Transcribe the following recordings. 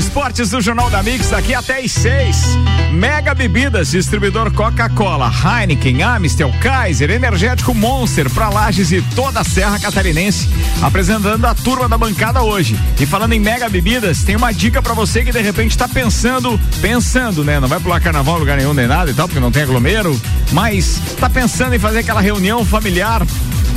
esportes do Jornal da Mix, daqui até às seis. Mega Bebidas, distribuidor Coca-Cola, Heineken, Amstel, Kaiser, Energético Monster, pra Lages e toda a Serra Catarinense. Apresentando a turma da bancada hoje. E falando em Mega Bebidas, tem uma dica para você que de repente tá pensando, pensando, né? Não vai pular carnaval lugar nenhum nem nada e tal, porque não tem aglomero, mas tá pensando em fazer aquela reunião familiar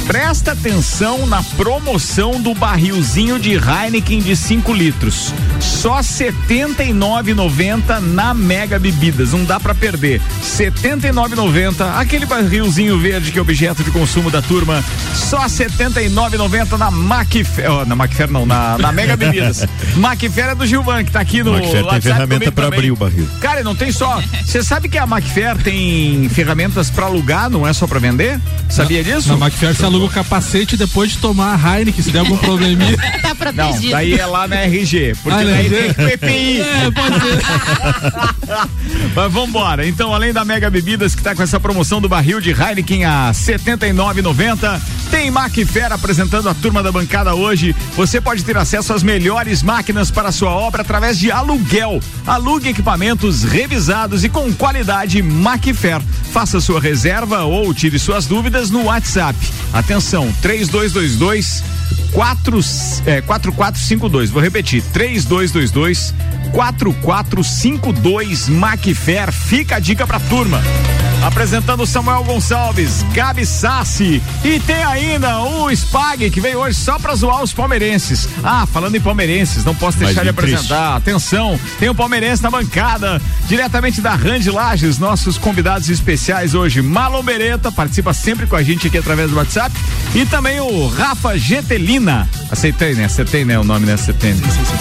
Presta atenção na promoção do barrilzinho de Heineken de 5 litros. Só R$ 79,90 na Mega Bebidas. Não dá para perder. R$ 79,90. Aquele barrilzinho verde que é objeto de consumo da turma. Só R$ 79,90 na Macfer. Oh, na Macfer não, na, na Mega Bebidas. Macfer é do Gilvan, que tá aqui no. Macfer tem ferramenta para abrir o barril. Cara, não tem só. Você sabe que a Macfer tem ferramentas para alugar, não é só para vender? Sabia disso? Na Macfer você aluga o capacete depois de tomar a Heineken, se der algum probleminha. tá protegido. Não, daí é lá na RG, porque ah, daí tem PPI. É, pode ser. Mas vambora. Então, além da Mega Bebidas, que tá com essa promoção do barril de Heineken a R$ 79,90, tem Macfer apresentando a turma da bancada hoje. Você pode ter acesso às melhores máquinas para sua obra através de aluguel. Alugue equipamentos revisados e com qualidade Macfer. Faça sua reserva ou tire suas dúvidas no WhatsApp. Atenção, 3222 4, é, 4452. Vou repetir: 3222 4452 Macfer. Fica a dica pra turma. Apresentando Samuel Gonçalves, Gabi Sassi e tem ainda o Spag que veio hoje só pra zoar os palmeirenses. Ah, falando em palmeirenses, não posso deixar de apresentar. Triste. Atenção, tem o palmeirense na bancada, diretamente da Rand Lages, nossos convidados especiais hoje. Malon Beretta, participa sempre com a gente aqui através do WhatsApp. E também o Rafa Getelina. Aceitei, né? Acertei, né? O nome, né? Acertei.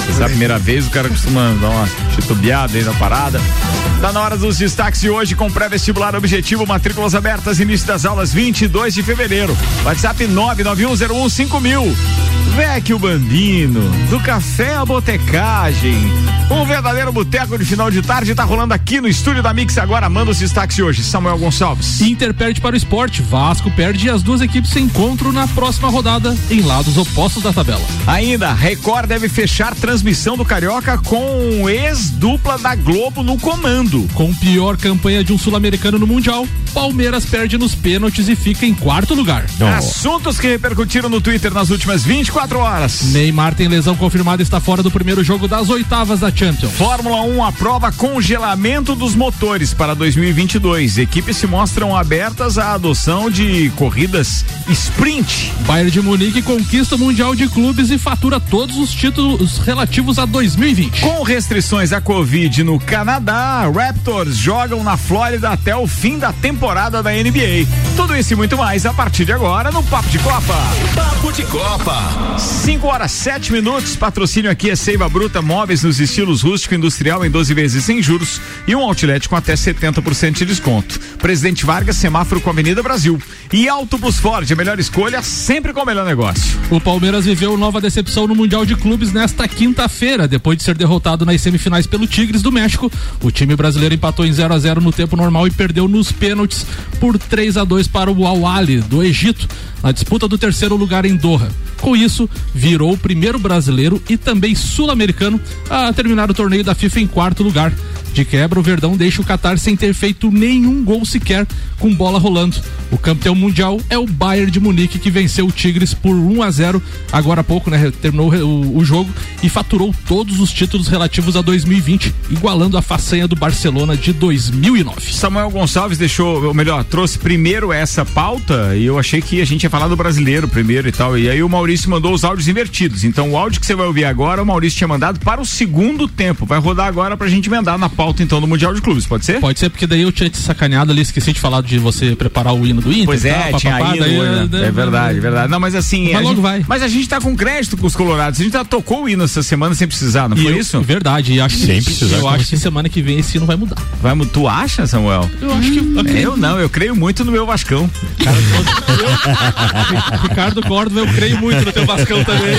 Essa é a primeira vez, o cara costuma dar uma titubeada aí na parada. Tá na hora dos destaques de hoje com pré-vestibular objetivo, matrículas abertas, início das aulas 22 de fevereiro. WhatsApp 991015000. Vecchio Bambino, do café à botecagem. Um verdadeiro boteco de final de tarde tá rolando aqui no estúdio da Mix agora. Manda os destaques de hoje, Samuel Gonçalves. Inter perde para o esporte, Vasco perde e as duas equipes se encontram na próxima rodada em lados opostos da tabela. Ainda, Record deve fechar transmissão do Carioca com ex-dupla da Globo no comando. Com pior campanha de um sul-americano no Mundial, Palmeiras perde nos pênaltis e fica em quarto lugar. Oh. Assuntos que repercutiram no Twitter nas últimas 24 horas. Neymar tem lesão confirmada e está fora do primeiro jogo das oitavas da Champions. Fórmula 1 aprova congelamento dos motores para 2022. Equipes se mostram abertas à adoção de corridas sprint. Bayern de Munique conquista o Mundial de Clubes e fatura todos os títulos relativos a 2020. Com restrições à Covid no Canadá, Raptors jogam na Flórida até o fim da temporada da NBA. Tudo isso e muito mais a partir de agora no Papo de Copa. Papo de Copa. 5 horas 7 minutos. Patrocínio aqui é Seiva Bruta Móveis nos estilos rústico e industrial em 12 vezes sem juros e um outlet com até 70% de desconto. Presidente Vargas, semáforo com a Avenida Brasil. E Auto Plus Ford, a melhor escolha, sempre com o melhor negócio. O Palmeiras viveu nova decepção no Mundial de Clubes nesta quinta-feira, depois de ser derrotado nas semifinais pelo Tigres do México. O time brasileiro empatou em 0 a 0 no tempo normal e perdeu nos pênaltis por 3 a 2 para o Al Ahly do Egito, na disputa do terceiro lugar em Doha. Com isso, virou o primeiro brasileiro e também sul-americano a terminar o torneio da FIFA em quarto lugar. De quebra, o Verdão deixa o Qatar sem ter feito nenhum gol sequer com bola rolando. O campeão mundial é o Bayern de Munique que venceu o Tigres por 1 a 0 agora há pouco, né? Terminou o, o jogo e faturou todos os títulos relativos a 2020, igualando a façanha do Barcelona de 2009. Samuel Gonçalves deixou, ou melhor, trouxe primeiro essa pauta e eu achei que a gente ia falar do brasileiro primeiro e tal. E aí o Maurício mandou os áudios invertidos. Então o áudio que você vai ouvir agora, o Maurício tinha mandado para o segundo tempo. Vai rodar agora pra gente emendar na pauta então do Mundial de Clubes, pode ser? Pode ser, porque daí eu tinha te sacaneado ali, esqueci de falar de você preparar o hino do Inter. Pois é, tal, tinha papapá, ido, daí, né? é, é verdade, é verdade. Não, mas assim. Mas logo gente, vai. Mas a gente tá com crédito com os colorados. A gente já tocou o hino essa semana sem precisar, não e foi eu, isso? Verdade, e acho que, sem precisar, eu acho que semana que vem esse hino vai mudar. Vai, tu acha, Samuel? Eu acho que. Eu, eu não, eu creio muito no meu Vascão. Cara, eu, Ricardo Córdoba, eu creio muito no teu Vascão também.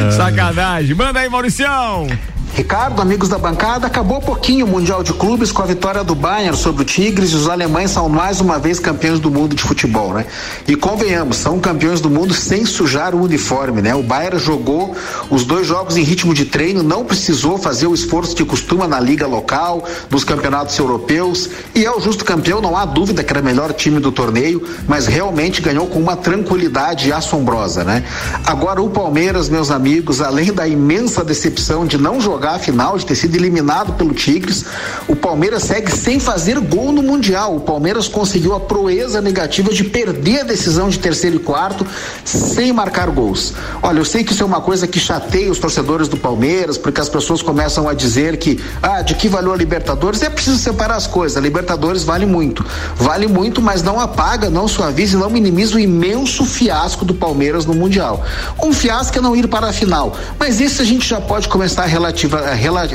Sacanagem. Manda aí, Mauricião. Ricardo, amigos da bancada, acabou pouquinho o Mundial de Clubes com a vitória do Bayern sobre o Tigres e os alemães são mais uma vez campeões do mundo de futebol, né? E convenhamos, são campeões do mundo sem sujar o uniforme, né? O Bayern jogou os dois jogos em ritmo de treino, não precisou fazer o esforço que costuma na liga local, nos campeonatos europeus e é o justo campeão, não há dúvida que era o melhor time do torneio, mas realmente ganhou com uma tranquilidade assombrosa, né? Agora o Palmeiras, meus amigos, além da imensa decepção de não jogar jogar a final, de ter sido eliminado pelo Tigres. O Palmeiras segue sem fazer gol no Mundial. O Palmeiras conseguiu a proeza negativa de perder a decisão de terceiro e quarto sem marcar gols. Olha, eu sei que isso é uma coisa que chateia os torcedores do Palmeiras, porque as pessoas começam a dizer que, ah, de que valeu a Libertadores? É preciso separar as coisas. A Libertadores vale muito. Vale muito, mas não apaga, não suaviza e não minimiza o imenso fiasco do Palmeiras no Mundial. Um fiasco é não ir para a final. Mas isso a gente já pode começar a relativar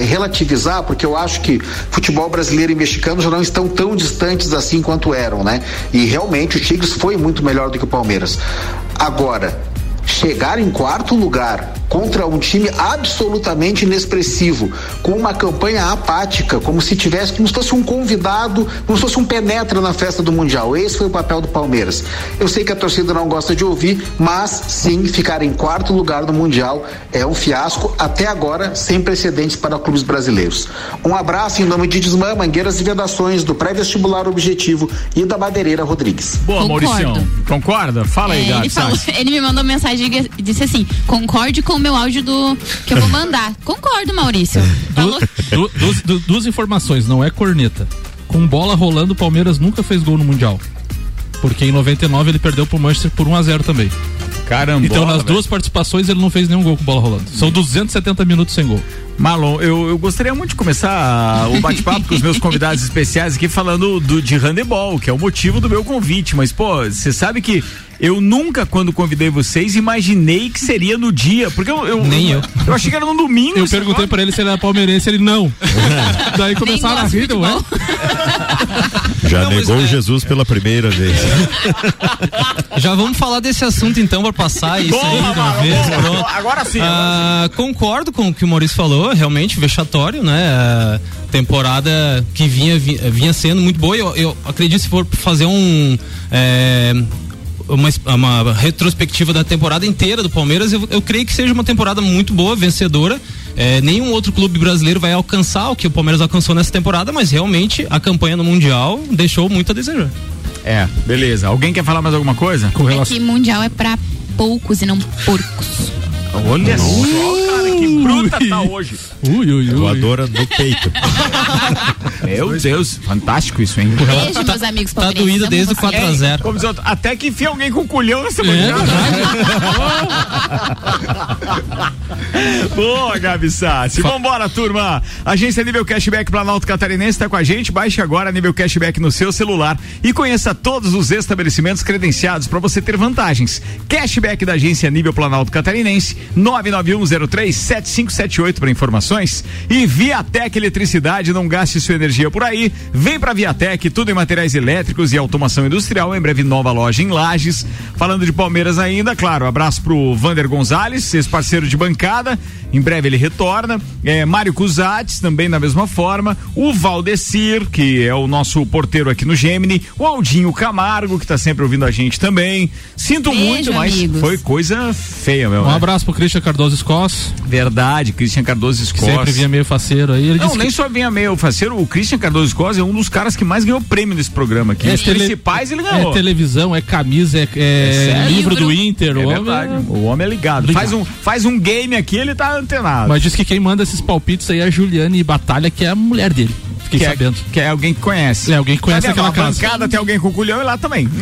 relativizar, porque eu acho que futebol brasileiro e mexicano já não estão tão distantes assim quanto eram, né? E realmente o Tigres foi muito melhor do que o Palmeiras. Agora, chegar em quarto lugar contra um time absolutamente inexpressivo, com uma campanha apática, como se tivesse, como se fosse um convidado, como se fosse um penetra na festa do Mundial. Esse foi o papel do Palmeiras. Eu sei que a torcida não gosta de ouvir, mas sim, ficar em quarto lugar no Mundial é um fiasco, até agora, sem precedentes para clubes brasileiros. Um abraço em nome de Desmã, Mangueiras e Vedações, do pré-vestibular Objetivo e da Madeireira Rodrigues. Boa, Maurício. Concorda? Fala é, aí, Gato. Ele, falou, ele me mandou mensagem e disse assim: concorde com meu áudio do que eu vou mandar. Concordo, Maurício. Du, du, du, duas informações, não é corneta. Com bola rolando, o Palmeiras nunca fez gol no Mundial. Porque em 99 ele perdeu pro Manchester por 1 a 0 também. Caramba. Então nas duas participações ele não fez nenhum gol com bola rolando. São 270 minutos sem gol. Marlon, eu, eu gostaria muito de começar o bate-papo com os meus convidados especiais aqui falando do, de handebol, que é o motivo do meu convite. Mas, pô, você sabe que eu nunca, quando convidei vocês, imaginei que seria no dia. Porque eu. eu Nem eu. Eu achei que era no domingo. Eu perguntei para ele se ele era palmeirense, ele não. Daí começaram a rir, não é? Já não, negou é... Jesus pela primeira vez. Já vamos falar desse assunto então para passar isso boa, aí de uma vez. Boa, agora sim. Ah, concordo com o que o Maurício falou, realmente vexatório, né? Temporada que vinha, vinha sendo muito boa. Eu, eu acredito se for fazer um é, uma, uma retrospectiva da temporada inteira do Palmeiras, eu, eu creio que seja uma temporada muito boa, vencedora. É, nenhum outro clube brasileiro vai alcançar o que o Palmeiras alcançou nessa temporada, mas realmente a campanha no Mundial deixou muito a desejar. É, beleza. Alguém quer falar mais alguma coisa? Com relação... É que Mundial é para poucos e não porcos. Olha só, cara, que bruta tá hoje. Ui, ui, ui. Voadora no peito. Meu Deus, fantástico isso, hein? Beijo, meus amigos Tá doído desde o 4x0. Como diz, até que enfia alguém com culhão nessa é, manhã. Boa, Gabi Sassi. Vambora, turma. Agência Nível Cashback Planalto Catarinense tá com a gente. Baixe agora Nível Cashback no seu celular e conheça todos os estabelecimentos credenciados para você ter vantagens. Cashback da Agência Nível Planalto Catarinense 991037578 para informações. E Viatec Eletricidade, não gaste sua energia por aí. Vem para Viatec, tudo em materiais elétricos e automação industrial. Em breve, nova loja em Lages. Falando de Palmeiras ainda, claro, abraço pro Vander Gonzalez, ex-parceiro de bancada. Em breve ele retorna. É, Mário Cusates, também da mesma forma. O Valdecir, que é o nosso porteiro aqui no Gemini. O Aldinho Camargo, que tá sempre ouvindo a gente também. Sinto Beijo, muito, mas amigos. foi coisa feia, meu. Um né? abraço pro Christian Cardoso Scos. Verdade, Christian Cardoso Scos. Sempre vinha meio faceiro aí. Ele não, nem que... só vinha meio faceiro, o Christian Cardoso Scos é um dos caras que mais ganhou prêmio nesse programa aqui. É, Os tele... principais ele ganhou. É televisão, é camisa, é, é, é livro do Inter. É o verdade. Homem... O homem é ligado. Faz um, faz um game aqui, ele tá antenado. Mas diz que quem manda esses palpites aí é a Juliane Batalha, que é a mulher dele. Fiquei que sabendo. É, que é alguém que conhece. É alguém que conhece aquela casa. bancada tem alguém com culhão e lá também.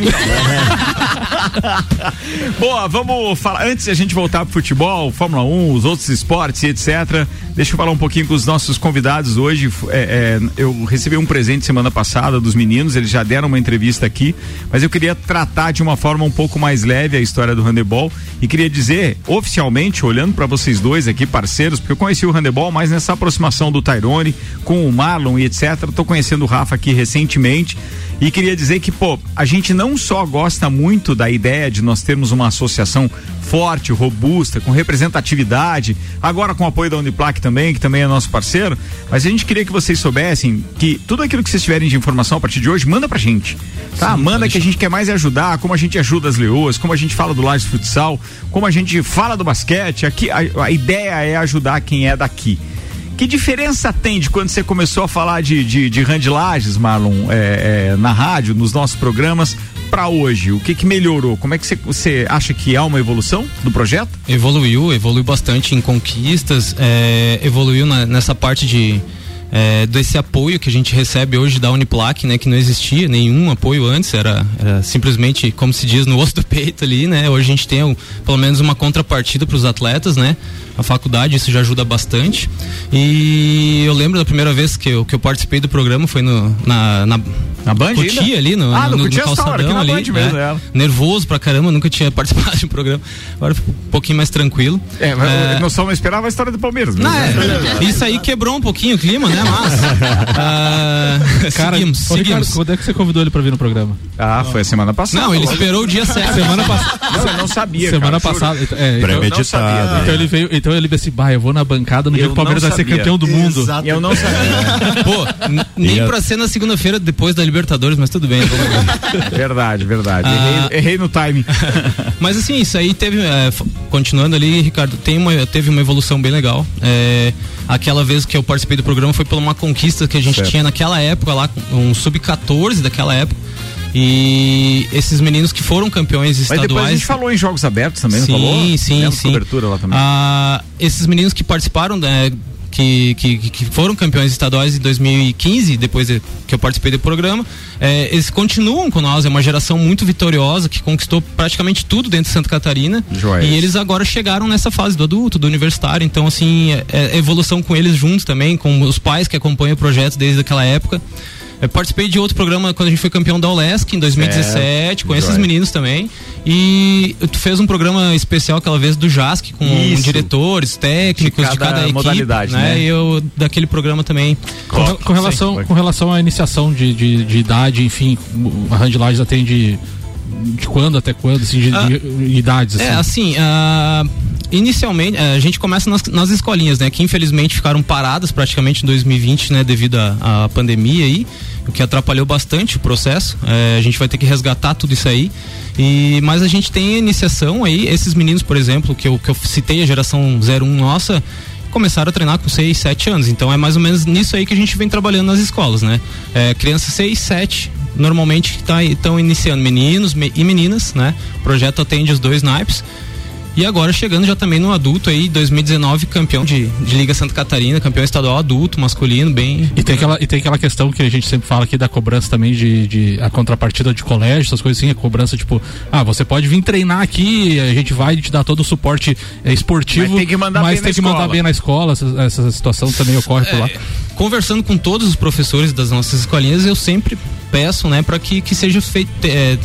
Boa, vamos falar. Antes de a gente voltar pro futebol, Fórmula 1, os outros esportes etc. Deixa eu falar um pouquinho com os nossos convidados hoje. É, é, eu recebi um presente semana passada dos meninos, eles já deram uma entrevista aqui, mas eu queria tratar de uma forma um pouco mais leve a história do handebol e queria dizer, oficialmente, olhando para vocês dois aqui, parceiros, porque eu conheci o handebol mais nessa aproximação do Tyrone com o Marlon e etc. Tô conhecendo o Rafa aqui recentemente e queria dizer que, pô, a gente não só gosta muito da ideia de nós termos uma associação forte, robusta, com representatividade, agora com o apoio da Uniplac também, que também é nosso parceiro, mas a gente queria que vocês soubessem que tudo aquilo que vocês tiverem de informação a partir de hoje, manda pra gente, tá? Sim, manda que a gente quer mais ajudar, como a gente ajuda as leoas, como a gente fala do Lages Futsal, como a gente fala do basquete, aqui a, a ideia é ajudar quem é daqui. Que diferença tem de quando você começou a falar de, de, de Lages, Marlon, é, é, na rádio, nos nossos programas, para hoje? O que, que melhorou? Como é que você, você acha que há uma evolução do projeto? Evoluiu, evoluiu bastante em conquistas, é, evoluiu na, nessa parte de é, desse apoio que a gente recebe hoje da Uniplac, né, que não existia nenhum apoio antes, era, era simplesmente, como se diz, no osso do peito ali, né? Hoje a gente tem um, pelo menos uma contrapartida para os atletas, né? A faculdade, isso já ajuda bastante. E eu lembro da primeira vez que eu, que eu participei do programa foi no, na, na, na Band Cotia ali, no, ah, no, no, no calçadão aqui ali. Band mesmo, é. Nervoso pra caramba, nunca tinha participado de um programa. Agora um pouquinho mais tranquilo. É, mas é... não só não esperava a história do Palmeiras. Não, é, isso aí quebrou um pouquinho o clima, né? Mas. uh, Cara, seguimos, seguimos. Ricardo, quando é que você convidou ele pra vir no programa? Ah, foi a semana passada. Não, ele esperou o dia certo. Semana passada. Não, eu não sabia. Semana cara, passada. É, então, Premeditado. Então ele veio, então ele disse, bah, eu vou na bancada no dia que o Palmeiras vai ser campeão do mundo. Exato. Eu não sabia. Pô, nem pra ser na segunda-feira depois da Libertadores, mas tudo bem. verdade, verdade. Ah, errei, errei, no timing. mas assim, isso aí teve. É, continuando ali, Ricardo, tem uma, teve uma evolução bem legal. É, aquela vez que eu participei do programa foi por uma conquista que a gente certo. tinha naquela época lá, um sub-14 daquela época. E esses meninos que foram campeões estaduais. Mas depois a gente falou em jogos abertos também, sim, não falou? Sim, sim, cobertura lá também. Ah, esses meninos que participaram né, que, que, que, foram campeões estaduais em 2015, depois de, que eu participei do programa, é, eles continuam com nós, é uma geração muito vitoriosa que conquistou praticamente tudo dentro de Santa Catarina. Joias. E eles agora chegaram nessa fase do adulto, do universitário, então assim, é, é evolução com eles juntos também, com os pais que acompanham o projeto desde aquela época. Eu participei de outro programa quando a gente foi campeão da Olesc em 2017, com esses meninos também. E tu fez um programa especial aquela vez do JASC com Isso. diretores, técnicos de cada, de cada modalidade, equipe, né? né? E eu daquele programa também. Com, com relação, com relação à iniciação de, de, de idade, enfim, a Randlages atende de quando até quando, assim, de, ah, de idades? É, assim? É, assim, uh, inicialmente, uh, a gente começa nas, nas, escolinhas, né? Que infelizmente ficaram paradas praticamente em 2020, né? Devido à pandemia aí, o que atrapalhou bastante o processo. Uh, a gente vai ter que resgatar tudo isso aí. E, mas a gente tem a iniciação aí, esses meninos, por exemplo, que eu, que eu citei, a geração 01 nossa, começaram a treinar com 6, 7 anos. Então é mais ou menos nisso aí que a gente vem trabalhando nas escolas, né? É, crianças 6, 7, normalmente estão tá, iniciando meninos e meninas, né? O projeto atende os dois naipes. E agora chegando já também no adulto aí, 2019, campeão de, de Liga Santa Catarina, campeão estadual adulto, masculino, bem. E tem, aquela, e tem aquela questão que a gente sempre fala aqui da cobrança também de, de a contrapartida de colégio, essas coisas assim, a cobrança, tipo, ah, você pode vir treinar aqui, a gente vai te dar todo o suporte é, esportivo, mas tem que mandar, mas bem, tem que mandar bem na escola, essa, essa situação também ocorre é, por lá. É, conversando com todos os professores das nossas escolinhas, eu sempre peço, né, para que, que seja feito. É,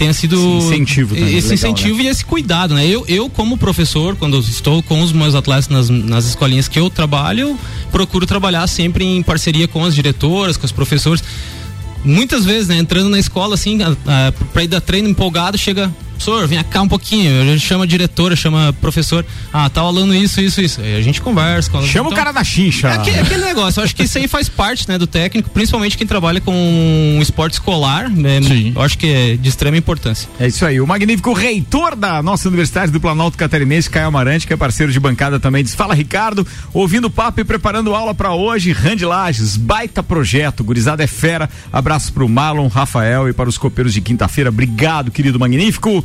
tenha sido esse incentivo, também, esse legal, incentivo né? e esse cuidado, né? Eu, eu como professor, quando estou com os meus atletas nas, nas escolinhas que eu trabalho, procuro trabalhar sempre em parceria com as diretoras, com os professores. Muitas vezes, né, entrando na escola assim, para ir dar treino empolgado, chega professor, vem cá um pouquinho. A gente chama a diretora, chama professor. Ah, tá falando isso, isso, isso. Aí a gente conversa. Chama então, o cara da xincha. É aquele, aquele negócio. Eu acho que isso aí faz parte, né, do técnico, principalmente quem trabalha com esporte escolar. Né, Sim. Eu acho que é de extrema importância. É isso aí. O magnífico reitor da nossa Universidade do Planalto Catarinense, Caio Amarante, que é parceiro de bancada também, diz: Fala, Ricardo, ouvindo o papo e preparando aula para hoje. Rand Lages, baita projeto. Gurizada é fera. Abraço pro Marlon, Rafael e para os copeiros de quinta-feira. Obrigado, querido magnífico.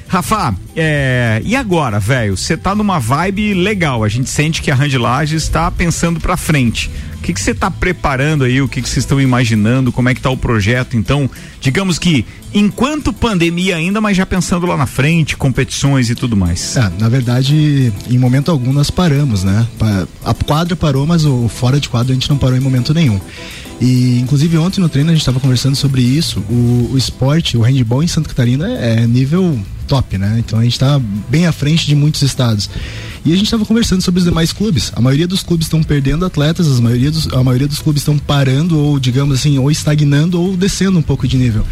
Rafa, é, e agora, velho? Você tá numa vibe legal. A gente sente que a Randilage está pensando para frente. O que você está preparando aí? O que vocês estão imaginando? Como é que tá o projeto? Então, digamos que enquanto pandemia ainda, mas já pensando lá na frente, competições e tudo mais. É, na verdade, em momento algum nós paramos, né? A quadra parou, mas o fora de quadra a gente não parou em momento nenhum. E inclusive ontem no treino a gente estava conversando sobre isso. O, o esporte, o handball em Santa Catarina é nível top, né? Então a gente está bem à frente de muitos estados. E a gente estava conversando sobre os demais clubes. A maioria dos clubes estão perdendo atletas, a maioria dos, a maioria dos clubes estão parando ou, digamos assim, ou estagnando ou descendo um pouco de nível.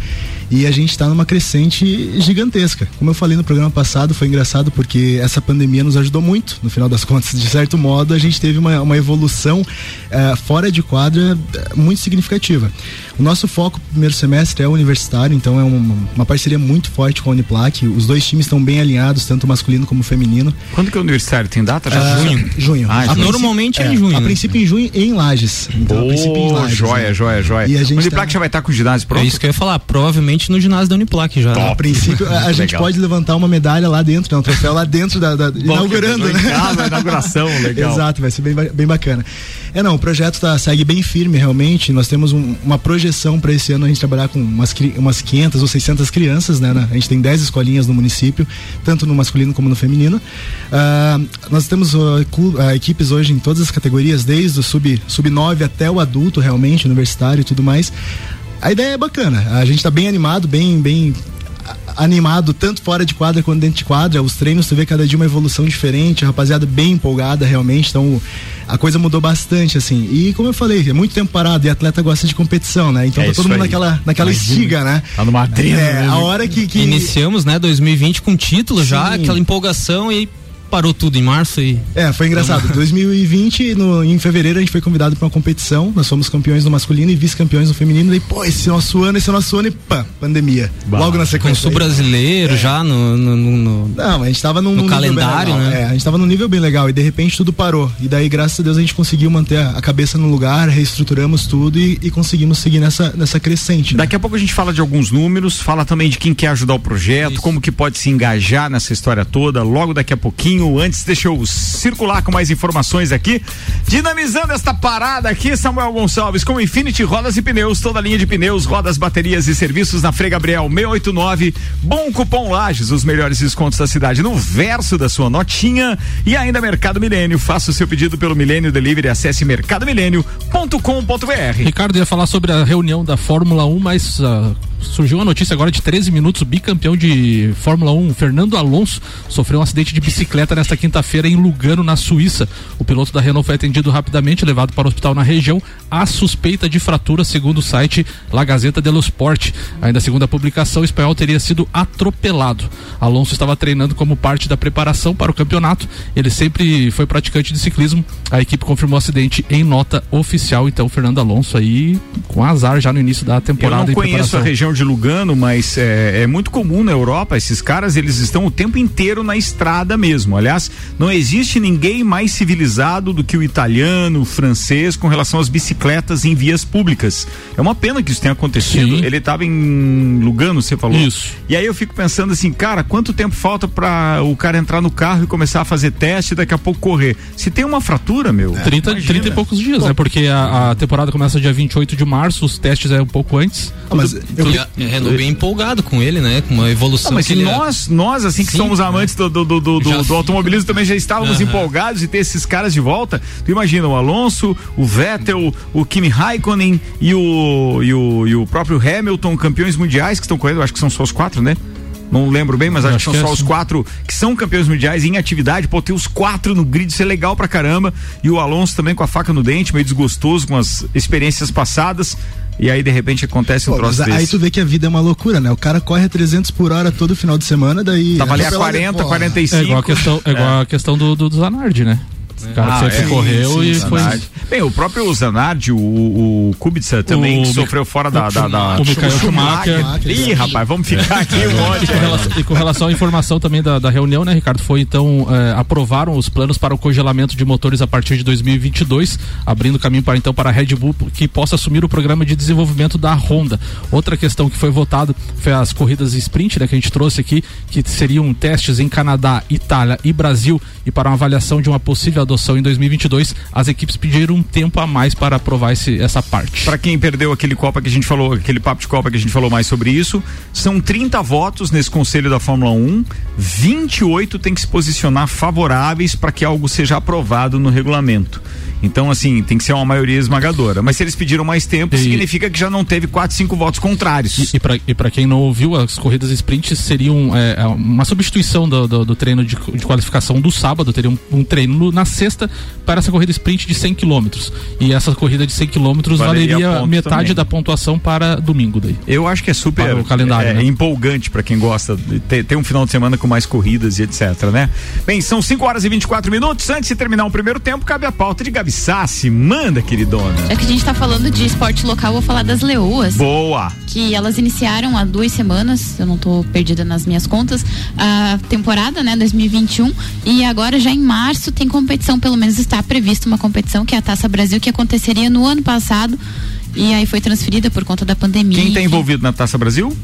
E a gente está numa crescente gigantesca. Como eu falei no programa passado, foi engraçado porque essa pandemia nos ajudou muito. No final das contas, de certo modo, a gente teve uma, uma evolução uh, fora de quadra uh, muito significativa. O nosso foco no primeiro semestre é universitário, então é uma, uma parceria muito forte com a Uniplac. Os dois times estão bem alinhados, tanto masculino como feminino. Quando que é o universitário? Tem data? Já? Uh, junho. Junho. Ah, normalmente é, é, em junho. A né? princípio em junho em Lages. Então, oh, a princípio em Lages. Joia, né? joia, joia. E a gente o Uniplac tá... já vai estar tá com o ginásio pronto? É isso que eu ia falar. Provavelmente no ginásio da Uniplac já. Top. A princípio, a, a gente pode levantar uma medalha lá dentro, né? um troféu lá dentro da. da Bom, inaugurando, né? Casa, inauguração, legal. Exato, vai ser bem, bem bacana. É, não, o projeto tá, segue bem firme, realmente. Nós temos um, uma projeção para esse ano a gente trabalhar com umas, umas 500 ou 600 crianças, né? A gente tem 10 escolinhas no município, tanto no masculino como no feminino. Uh, nós temos uh, uh, equipes hoje em todas as categorias, desde o sub-9 sub até o adulto, realmente, universitário e tudo mais. A ideia é bacana. A gente está bem animado, bem, bem animado tanto fora de quadra quanto dentro de quadra. Os treinos você vê cada dia uma evolução diferente, a rapaziada bem empolgada realmente. Então a coisa mudou bastante, assim. E como eu falei, é muito tempo parado e atleta gosta de competição, né? Então é tá todo mundo aí. naquela, naquela estiga, né? Tá numa adrenalina. É, a hora que, que. Iniciamos, né, 2020 com título Sim. já, aquela empolgação e parou tudo em março e. É, foi engraçado. 2020, no, em fevereiro, a gente foi convidado para uma competição. Nós fomos campeões no masculino e vice-campeões no feminino. E, pô, esse é nosso ano, esse é nosso ano e pã, pandemia. Bah. Logo na sequência. O brasileiro é. já no, no, no, Não, a gente tava num, no calendário, né? É, a gente tava num nível bem legal e de repente tudo parou. E daí, graças a Deus, a gente conseguiu manter a cabeça no lugar, reestruturamos tudo e, e conseguimos seguir nessa, nessa crescente. Né? Daqui a pouco a gente fala de alguns números, fala também de quem quer ajudar o projeto, Isso. como que pode se engajar nessa história toda. Logo daqui a pouquinho, antes, deixa eu circular com mais informações aqui. Dinamizando esta parada aqui, Samuel Gonçalves, com Infinity Rodas e Pneus, toda linha de pneus, rodas, baterias e serviços na Frei Gabriel 689. Bom cupom Lages, os melhores descontos da cidade no verso da sua notinha. E ainda Mercado Milênio. Faça o seu pedido pelo Milênio Delivery, acesse mercadomilênio.com.br. Ricardo ia falar sobre a reunião da Fórmula 1, mas uh, surgiu uma notícia agora de 13 minutos. O bicampeão de Fórmula 1, Fernando Alonso, sofreu um acidente de bicicleta nesta quinta-feira em Lugano, na Suíça. O piloto da Renault foi atendido rapidamente, levado para o hospital na região. A suspeita de fratura, segundo o site La Gazeta dello Sport. Ainda segundo a publicação, o espanhol teria sido atropelado. Alonso estava treinando como parte da preparação para o campeonato. Ele sempre foi praticante de ciclismo. A equipe confirmou o acidente em nota oficial. Então, Fernando Alonso aí com azar já no início da temporada. Eu não conheço a região de Lugano, mas é, é muito comum na Europa. Esses caras eles estão o tempo inteiro na estrada mesmo. Aliás, não existe ninguém mais civilizado do que o italiano, o francês com relação às bicicletas em vias públicas. É uma pena que isso tenha acontecido. Sim. Ele estava em Lugano, você falou? Isso. E aí eu fico pensando assim, cara, quanto tempo falta para o cara entrar no carro e começar a fazer teste e daqui a pouco correr? Se tem uma fratura, meu. É, 30, 30 e poucos dias, Bom, né? Porque a, a, temporada começa dia 28 de março, os testes é um pouco antes. Ah, mas tudo, eu, tudo, é, Renault bem empolgado com ele, né? Com uma evolução. Ah, mas nós, é... nós, assim que Sim, somos amantes do, do, do, do, do automobilismo, também já estávamos uh -huh. empolgados de ter esses caras de volta. Tu imagina o Alonso, o Vettel, o Kimi Raikkonen e o, e o, e o próprio Hamilton, campeões mundiais que estão correndo, acho que são só os quatro, né? não lembro bem, mas acho, acho que são que só é os quatro que são campeões mundiais em atividade. Pô, ter os quatro no grid, isso é legal pra caramba. E o Alonso também com a faca no dente, meio desgostoso com as experiências passadas. E aí, de repente, acontece um Pô, troço desse. Aí tu vê que a vida é uma loucura, né? O cara corre a 300 por hora todo final de semana, daí. Tava ali a 40, 45. É igual a questão, é igual a questão do, do, do Zanardi, né? O cara ah, sempre é, correu sim, e foi. Bem, o próprio Zanardi, o, o Kubica também, o, que sofreu fora da. da, da o Michael Schumacher. Ih, rapaz, vamos ficar aqui um monte. E com, relação, e com relação à informação também da, da reunião, né, Ricardo? Foi então, é, aprovaram os planos para o congelamento de motores a partir de 2022, abrindo caminho para então para a Red Bull que possa assumir o programa de desenvolvimento da Honda. Outra questão que foi votado foi as corridas sprint, né, que a gente trouxe aqui, que seriam testes em Canadá, Itália e Brasil e para uma avaliação de uma possível adoção em 2022, as equipes pediram um tempo a mais para aprovar esse, essa parte. Para quem perdeu aquele Copa que a gente falou, aquele papo de Copa que a gente falou mais sobre isso, são 30 votos nesse conselho da Fórmula 1, 28 tem que se posicionar favoráveis para que algo seja aprovado no regulamento. Então, assim, tem que ser uma maioria esmagadora. Mas se eles pediram mais tempo, e... significa que já não teve quatro, cinco votos contrários. E, e para quem não ouviu, as corridas sprint seriam é, é, uma substituição do, do, do treino de, de, qualificação do sábado, teria um, um treino na sexta para essa corrida sprint de 100 quilômetros. E essa corrida de 100 quilômetros Valeria valeria metade também. da pontuação para domingo daí. Eu acho que é super o calendário, é, né? empolgante para quem gosta de ter, ter um final de semana com mais corridas e etc, né? Bem, são 5 horas e 24 minutos. Antes de terminar o primeiro tempo, cabe a pauta de Gabi Sassi. Manda, queridona. Já que a gente tá falando de esporte local, vou falar das leoas. Boa. que elas iniciaram há duas semanas, eu não tô perdida nas minhas contas, a temporada, né, 2021, e agora já em março tem competição, pelo menos está prevista uma competição que é a Taça Brasil, que aconteceria no ano passado, e aí foi transferida por conta da pandemia. Quem está envolvido na Taça Brasil?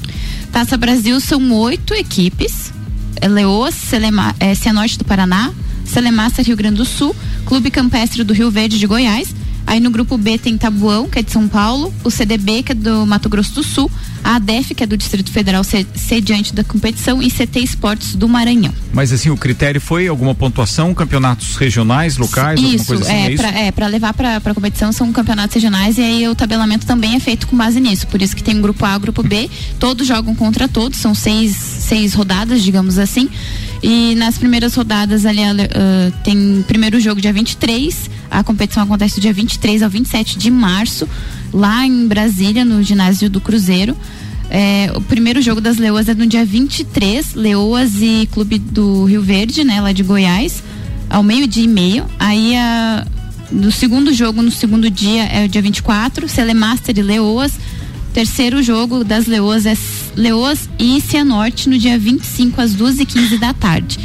Taça Brasil são oito equipes: é Leoas, Selema, é, Cianorte do Paraná, Celemaster Rio Grande do Sul, Clube Campestre do Rio Verde de Goiás. Aí no grupo B tem Tabuão, que é de São Paulo, o CDB, que é do Mato Grosso do Sul, a ADEF, que é do Distrito Federal, se- sediante da competição, e CT Esportes do Maranhão. Mas assim, o critério foi alguma pontuação, campeonatos regionais, locais, alguma Isso, coisa assim, é, é, isso? pra, é, pra levar pra, pra competição são campeonatos regionais e aí o tabelamento também é feito com base nisso. Por isso que tem um grupo A, grupo B, todos jogam contra todos, são seis, seis rodadas, digamos assim. E nas primeiras rodadas ali ah, tem primeiro jogo dia 23, a competição acontece do dia 23 ao 27 de março, lá em Brasília, no ginásio do Cruzeiro. É, o primeiro jogo das Leoas é no dia 23, Leoas e Clube do Rio Verde, né, lá de Goiás, ao meio-dia e meio. Aí a, no segundo jogo, no segundo dia, é o dia 24, Celemaster e Leoas. Terceiro jogo das Leoas é Leoas e Cianorte no dia 25, às 2h15 da tarde.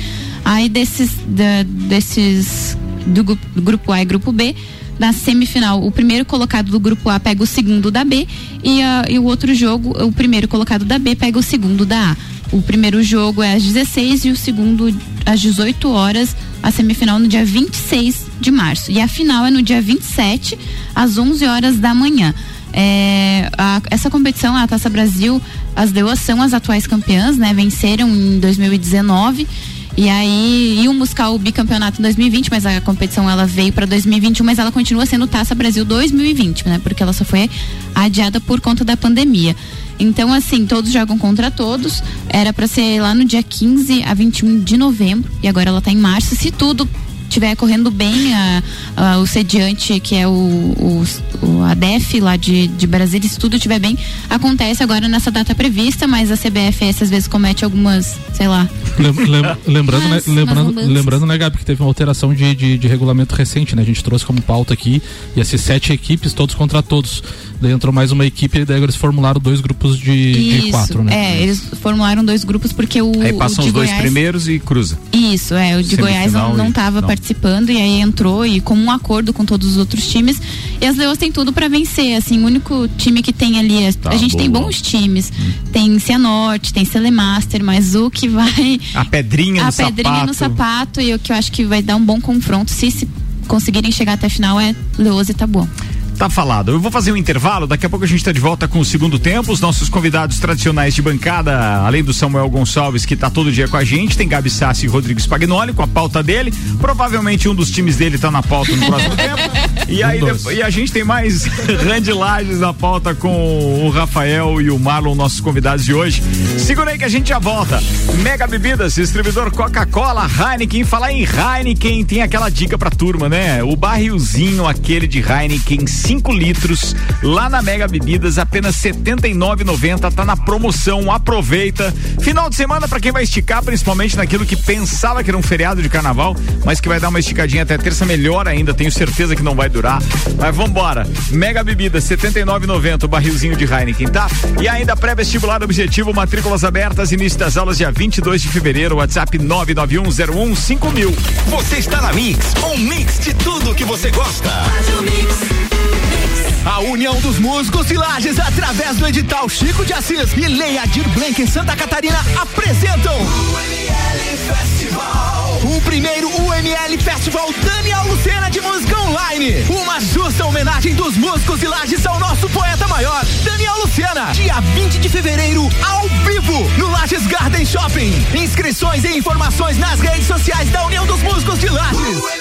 Aí desses, da- desses do, do grupo A e grupo B, na semifinal, o primeiro colocado do grupo A pega o segundo da B e, a- e o outro jogo, o primeiro colocado da B pega o segundo da A. O primeiro jogo é às 16 e o segundo às 18 horas, a semifinal no dia 26 de março. E a final é no dia 27, às 11 horas da manhã. É, a- essa competição, a Taça Brasil, as Leoas são as atuais campeãs, né? Venceram em 2019. E aí iam buscar o bicampeonato em 2020, mas a competição ela veio para 2021, mas ela continua sendo Taça Brasil 2020, né? Porque ela só foi adiada por conta da pandemia. Então, assim, todos jogam contra todos. Era para ser lá no dia 15 a 21 de novembro e agora ela tá em março. Se tudo estiver correndo bem, a, a- o sediante, que é o, o, o ADEF lá de, de Brasília, se tudo estiver bem, acontece agora nessa data prevista, mas a CBFS às vezes comete algumas, sei lá. Lem- lem- lembrando, Mas, né, lembrando, lembrando, né, Gabi, que teve uma alteração de, de, de regulamento recente, né? A gente trouxe como pauta aqui, ia ser sete equipes, todos contra todos. Daí entrou mais uma equipe e daí eles formularam dois grupos de, de Isso, quatro, né? é, eles formularam dois grupos porque o, Aí o passam de os dois Goiás, primeiros e cruza. Isso, é, o de Goiás não, Semifinal não e- tava não. Participando e aí entrou e com um acordo com todos os outros times. E as Leões têm tudo pra vencer, assim, o único time que tem ali, é- Tá, a gente tem boa. bons times. Tem Cianorte, tem Celemaster, mas o que vai A pedrinha a no pedrinha sapato. no sapato e o que eu acho que vai dar um bom confronto se, se conseguirem chegar até a final é Leoas e Taboão. Tá falado. Eu vou fazer um intervalo, daqui a pouco a gente tá de volta com o segundo tempo. Os nossos convidados tradicionais de bancada, além do Samuel Gonçalves, que tá todo dia com a gente, tem Gabi Sassi e Rodrigo Spagnoli com a pauta dele. Provavelmente um dos times dele tá na pauta no próximo tempo. E aí depois- e a gente tem mais Randy Lages na pauta com o Rafael e o Marlon, nossos convidados de hoje. Segura aí que a gente já volta. Mega Bebidas, distribuidor Coca-Cola, Heineken. Falar em Heineken, tem aquela dica pra turma, né? O barrilzinho aquele de Heineken 5 litros, lá na Mega Bebidas, apenas R$ 79,90, tá na promoção, aproveita. Final de semana pra quem vai esticar, principalmente naquilo que pensava que era um feriado de carnaval, mas que vai dar uma esticadinha até terça melhor ainda, tenho certeza que não vai durar. Mas vambora. Mega Bebidas, R$ 79,90, o barrilzinho de Heineken, tá? E ainda pré-vestibular objetivo, matrículas abertas, início das aulas dia 22 de fevereiro, WhatsApp 991015000. Você está na Mix, um mix de tudo que você gosta. A União dos Músicos de Lages, através do edital Chico de Assis e Lei Adir Blanc em Santa Catarina, apresentam o primeiro UML Festival Daniel Lucena de Música Online. Uma justa homenagem dos músicos de Lages ao nosso poeta maior, Daniel Lucena. Dia 20 de fevereiro, ao vivo, no Lages Garden Shopping. Inscrições e informações nas redes sociais da União dos Músicos de Lages.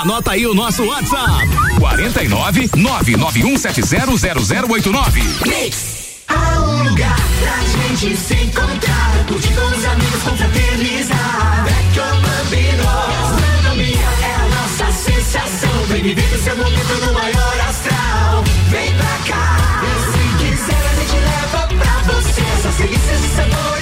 Anota aí o nosso WhatsApp: 49 991700089. Há um lugar pra gente se encontrar, curtir com os amigos, confraternizar. Vecchio Bambino, gastronomia é a nossa sensação. Vem viver o seu momento no maior astral. Vem pra cá, e se quiser a gente leva pra você essas delícias e sabores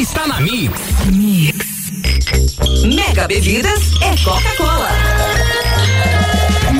está na Mix. Mega Bebidas é Coca-Cola.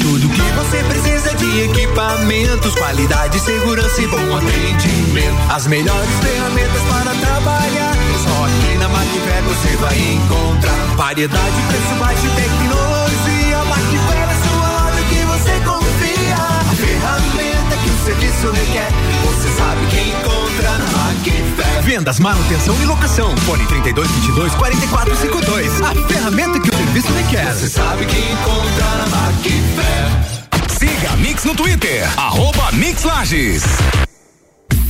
Tudo que você precisa de equipamentos, qualidade, segurança e bom atendimento. As melhores ferramentas para trabalhar. Só aqui na Macfer você vai encontrar variedade, preço baixo e tecnologia. Macfer é sua loja que você confia. A ferramenta que o serviço requer. Você sabe que encontra. Vendas, manutenção e locação. Fone 32 22 44 52. A ferramenta que o serviço requer. Você sabe que encontra na Macfer. Siga a Mix no Twitter. Arroba Mix Lages.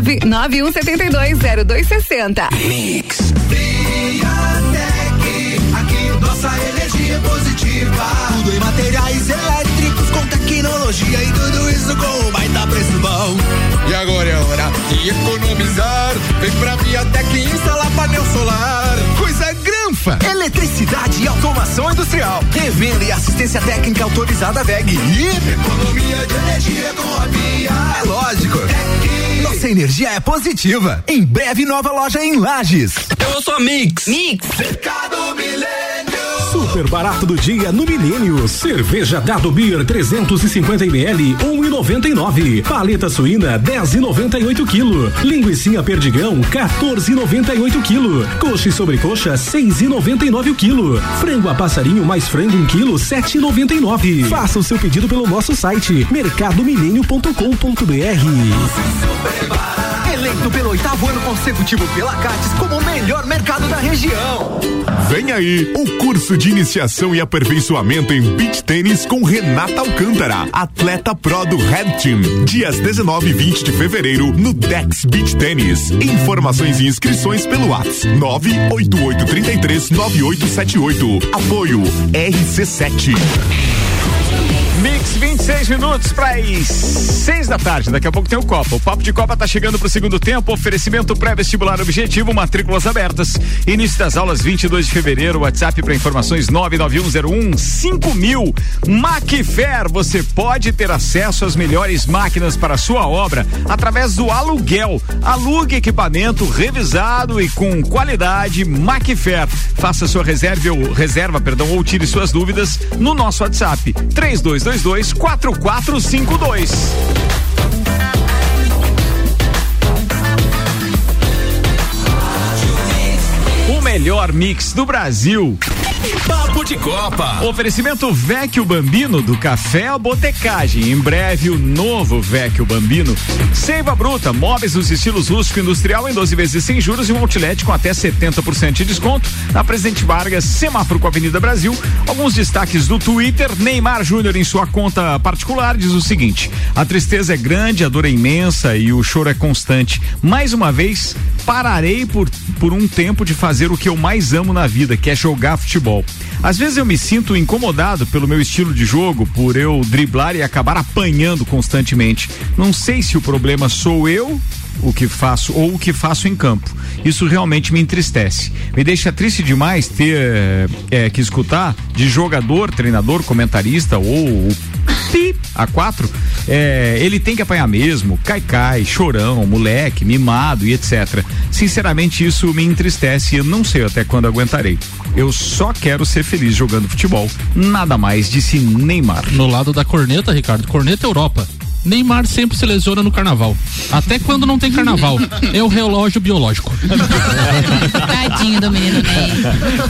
91720260. Mix. Viatec, aqui nossa energia é positiva. Tudo em materiais elétricos com tecnologia e tudo isso com um baita preço bom. E agora é hora de economizar. Vem pra Viatec instalar painel solar. Coisa granfa. Eletricidade e automação industrial. Revenda e assistência técnica autorizada VEG. E economia de energia com a Via. É lógico. Nossa energia é positiva. Em breve, nova loja em Lages. Eu sou a Mix. Mix. Mercado Milênio. Super barato do dia no Milênio. Cerveja Dado Beer 350 ml 1,99. Paleta suína 10,98 kg. Linguiça perdigão 14,98 kg. Coxa e sobrecoxa 6,99 kg. Frango a passarinho mais frango 1 kg 7,99. Faça o seu pedido pelo nosso site mercadomilênio.com.br. Eleito pelo oitavo ano consecutivo pela Cates como o melhor mercado da região. Vem aí o curso de iniciação e aperfeiçoamento em beach tênis com Renata Alcântara, atleta pro do Red Team. Dias 19 e 20 de fevereiro no Dex Beach Tênis. Informações e inscrições pelo WhatsApp 98833 9878. Apoio RC7. Mix 26 minutos para as 6 da tarde. Daqui a pouco tem o Copa. O Papo de Copa tá chegando pro segundo tempo. Oferecimento pré-vestibular objetivo, matrículas abertas. Início das aulas 22 de fevereiro. WhatsApp para informações 99101 5000. Macfair, você pode ter acesso às melhores máquinas para a sua obra através do aluguel. Alugue equipamento revisado e com qualidade. Macfair. Faça sua reserva ou reserva, perdão, ou tire suas dúvidas no nosso WhatsApp 3222 4452. Melhor mix do Brasil. Papo de Copa. Oferecimento Vecchio Bambino do Café à Botecagem. Em breve o novo Vecchio Bambino. Seiva Bruta, móveis nos estilos rústico industrial em 12 vezes sem juros e um outlet com até 70% de desconto. Na Presidente Vargas, semáforo com a Avenida Brasil. Alguns destaques do Twitter. Neymar Júnior em sua conta particular diz o seguinte: a tristeza é grande, a dor é imensa e o choro é constante. Mais uma vez, pararei por, por um tempo de fazer o que eu mais amo na vida, que é jogar futebol. Às vezes eu me sinto incomodado pelo meu estilo de jogo, por eu driblar e acabar apanhando constantemente. Não sei se o problema sou eu o que faço ou o que faço em campo. Isso realmente me entristece. Me deixa triste demais ter é, que escutar de jogador, treinador, comentarista ou pi, a quatro, é, ele tem que apanhar mesmo, cai cai, chorão, moleque, mimado e etc. Sinceramente isso me entristece e eu não sei até quando aguentarei. Eu só quero ser feliz jogando futebol. Nada mais, disse Neymar. No lado da corneta, Ricardo, corneta Europa. Neymar sempre se lesiona no carnaval. Até quando não tem carnaval. É o relógio biológico. Tadinho do menino Ney.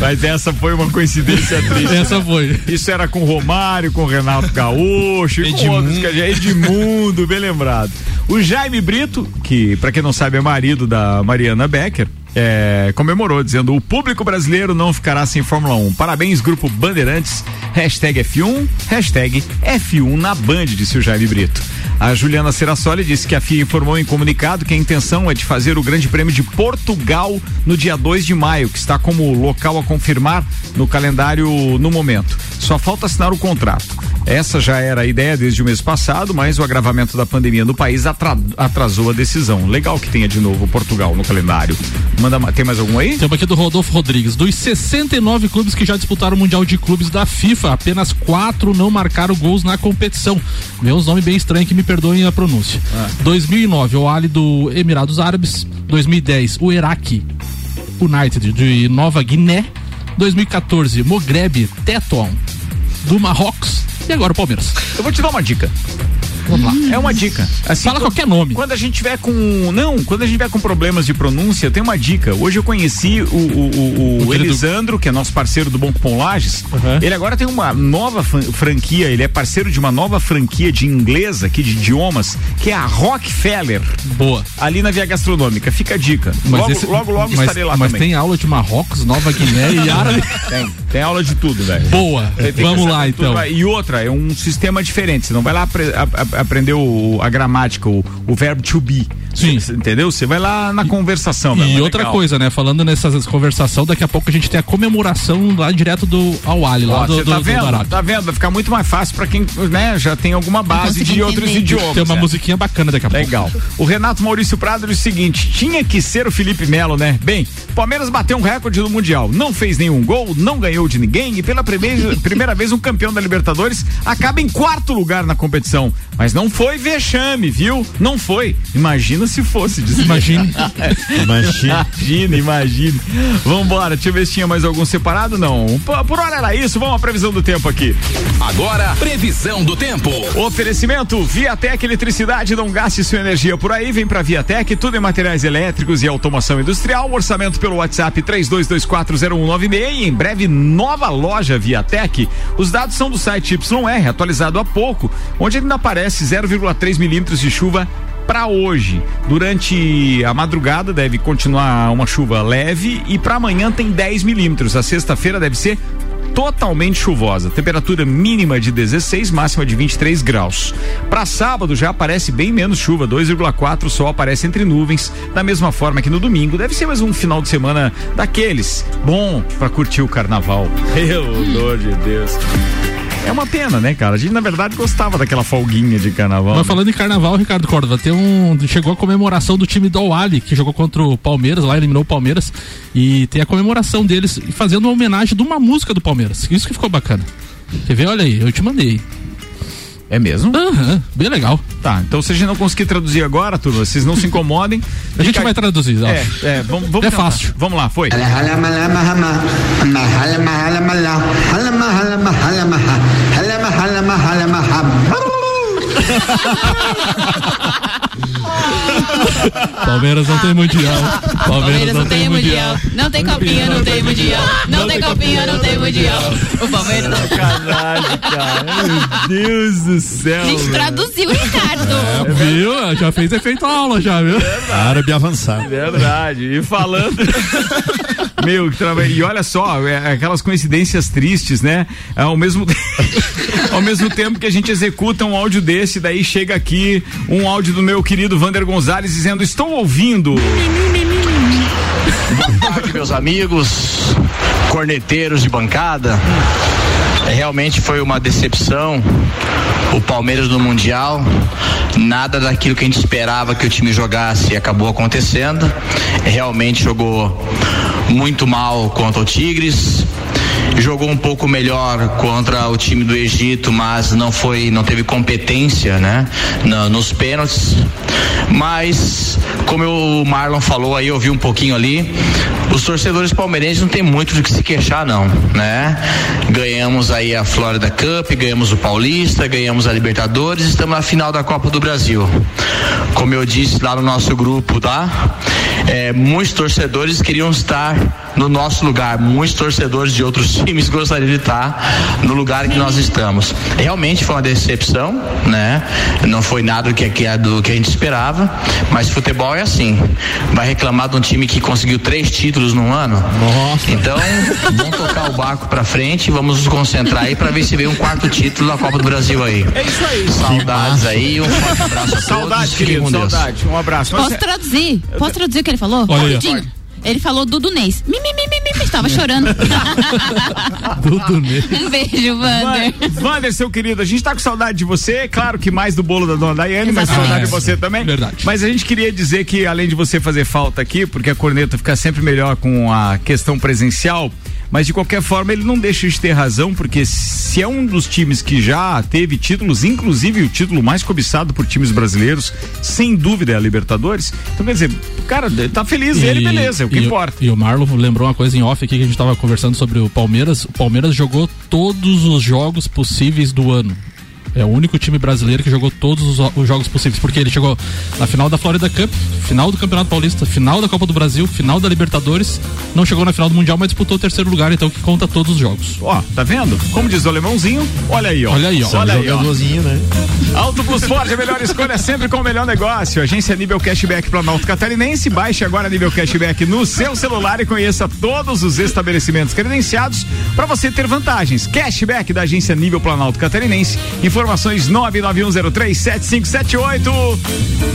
Mas essa foi uma coincidência triste. Essa foi. Isso era com Romário, com Renato Gaúcho, e com outros Edmundo, bem lembrado. O Jaime Brito, que para quem não sabe é marido da Mariana Becker, é, comemorou dizendo o público brasileiro não ficará sem Fórmula 1. Parabéns, grupo Bandeirantes. Hashtag F1, hashtag F1 na Band, disse o Jaime Brito. A Juliana Serassoli disse que a FIA informou em comunicado que a intenção é de fazer o Grande Prêmio de Portugal no dia 2 de maio, que está como local a confirmar no calendário no momento. Só falta assinar o contrato. Essa já era a ideia desde o mês passado, mas o agravamento da pandemia no país atra- atrasou a decisão. Legal que tenha de novo Portugal no calendário. Manda, ma- tem mais algum aí? Temos aqui do Rodolfo Rodrigues. Dos 69 clubes que já disputaram o Mundial de Clubes da FIFA, apenas quatro não marcaram gols na competição. Meus nome bem estranho que me perdoem a pronúncia. 2009, o Ali do Emirados Árabes. 2010, o Iraque United de Nova Guiné. 2014, Mogreb Tetuan do Marrocos. E agora o Palmeiras. Eu vou te dar uma dica. Vamos lá. É uma dica. Assim, Fala qualquer nome. Quando a gente tiver com. Não, quando a gente tiver com problemas de pronúncia, tem uma dica. Hoje eu conheci o, o, o, o Elisandro, que é nosso parceiro do Bom Cupom Lages. Ele agora tem uma nova fran- franquia, ele é parceiro de uma nova franquia de inglês aqui, de idiomas, que é a Rockefeller. Boa. Ali na Via Gastronômica. Fica a dica. logo, esse- logo, logo mas, estarei lá mas também. tem aula de Marrocos, Nova Guiné e Árabe. Tem, tem aula de tudo, velho. Boa. Vamos lá tudo, então. E outra, é um sistema diferente. Você não vai lá apre- aprender o- a gramática, o, o verbo to be. Sim. Cê- entendeu? Você vai lá na conversação. E outra legal. coisa, né? Falando nessa conversação, daqui a pouco a gente tem a comemoração lá direto do Awali, lá Ó, do, do, tá do vendo? Arábia. tá vendo? Vai ficar muito mais fácil pra quem né, já tem alguma base de outros idiomas. Tem uma é. musiquinha bacana daqui a pouco. Legal. O Renato Maurício Prado diz o seguinte: tinha que ser o Felipe Melo, né? Bem, o Palmeiras bateu um recorde do Mundial. Não fez nenhum gol, não ganhou de ninguém e pela primeira, primeira vez um campeão da Libertadores acaba em quarto lugar na competição. Mas não foi vexame, viu? Não foi. Imagina se fosse. Diz. Imagine. imagine, imagine. Vambora, deixa eu ver se tinha mais algum separado. Não. Por, por hora era isso. Vamos à previsão do tempo aqui. Agora, previsão do tempo. Oferecimento Viatec Eletricidade. Não gaste sua energia por aí. Vem pra Viatec. Tudo em materiais elétricos e automação industrial. Orçamento pelo WhatsApp 32240196. E em breve, nova loja Viatec. Os dados são do site YR, atualizado há pouco, onde ainda aparece 0,3 milímetros de chuva para hoje. Durante a madrugada deve continuar uma chuva leve e para amanhã tem 10 milímetros. A sexta-feira deve ser totalmente chuvosa. Temperatura mínima de 16, máxima de 23 graus. Para sábado já aparece bem menos chuva, 2,4, o sol aparece entre nuvens, da mesma forma que no domingo. Deve ser mais um final de semana daqueles bom para curtir o carnaval. Pelo amor de Deus. É uma pena, né, cara? A gente, na verdade, gostava daquela folguinha de carnaval. Mas né? falando em carnaval, Ricardo Córdova, tem um. Chegou a comemoração do time do Awali, que jogou contra o Palmeiras, lá eliminou o Palmeiras. E tem a comemoração deles fazendo uma homenagem de uma música do Palmeiras. Isso que ficou bacana. Quer ver? Olha aí, eu te mandei. É mesmo? Aham, bem legal. Tá, então se a gente não conseguir traduzir agora, turma, vocês não se incomodem. A gente vai traduzir, ó. É, é, vamos, vamos É tentar. fácil. Vamos lá, foi. Palmeiras não tem mundial. Palmeiras não tem mundial. Não tem copinha, não tem mundial. Não tem copinha, não tem mundial. O Palmeiras. Sacanagem, cara. Meu Deus do céu. A gente velho. traduziu, Ricardo. É, viu? Já fez efeito aula, já, viu? Árabe avançado. Verdade. E falando. Meu, e olha só, é, aquelas coincidências tristes, né? Ao mesmo, ao mesmo tempo que a gente executa um áudio desse, daí chega aqui um áudio do meu querido Vander Gonzalez dizendo: Estou ouvindo. Boa tarde, meus amigos, corneteiros de bancada. É, realmente foi uma decepção o Palmeiras no Mundial. Nada daquilo que a gente esperava que o time jogasse acabou acontecendo. É, realmente jogou muito mal contra o Tigres. Jogou um pouco melhor contra o time do Egito, mas não foi, não teve competência, né, na- nos pênaltis. Mas como o Marlon falou aí, eu vi um pouquinho ali, os torcedores palmeirenses não tem muito do que se queixar não, né? Ganhamos aí a Florida Cup, ganhamos o Paulista, ganhamos a Libertadores, estamos na final da Copa do Brasil. Como eu disse lá no nosso grupo, tá? É, muitos torcedores queriam estar no nosso lugar, muitos torcedores de outros times gostariam de estar no lugar que nós estamos. Realmente foi uma decepção, né? Não foi nada do que, que, do que a gente esperava, mas futebol é assim. Vai reclamar de um time que conseguiu três títulos num ano? Nossa. Então, vamos tocar o barco pra frente, vamos nos concentrar aí pra ver se vem um quarto título da Copa do Brasil aí. É isso aí. Saudades aí, um forte abraço a todos. Saudade, querido, saudade. Um abraço. Mas Posso traduzir? Posso traduzir o que ele falou? Olha. Rapidinho. Ele falou Dudunês. Mi, mi, mi, mi, mi, mi. Tava chorando. um beijo, Wander. Vander, seu querido, a gente tá com saudade de você, claro que mais do bolo da dona Daiane, mas saudade de você também. Verdade. Mas a gente queria dizer que além de você fazer falta aqui, porque a corneta fica sempre melhor com a questão presencial, mas de qualquer forma ele não deixa de ter razão, porque se é um dos times que já teve títulos, inclusive o título mais cobiçado por times brasileiros, sem dúvida é a Libertadores. Então quer dizer, cara, tá feliz ele, beleza, é o que e importa. E o Marlon lembrou uma coisa em off aqui que a gente tava conversando sobre o Palmeiras. O Palmeiras jogou todos os jogos possíveis do ano. É o único time brasileiro que jogou todos os, os jogos possíveis, porque ele chegou na final da Florida Cup, final do Campeonato Paulista, final da Copa do Brasil, final da Libertadores, não chegou na final do Mundial, mas disputou o terceiro lugar, então que conta todos os jogos. Ó, tá vendo? Como diz o alemãozinho, olha aí, ó. Olha aí, ó. Olha aí, ó. Jogadorzinho, né? Auto Plus Ford, a melhor escolha sempre com o melhor negócio. Agência Nível Cashback Planalto Catarinense. Baixe agora Nível Cashback no seu celular e conheça todos os estabelecimentos credenciados para você ter vantagens. Cashback da Agência Nível Planalto Catarinense. Informações 991037578.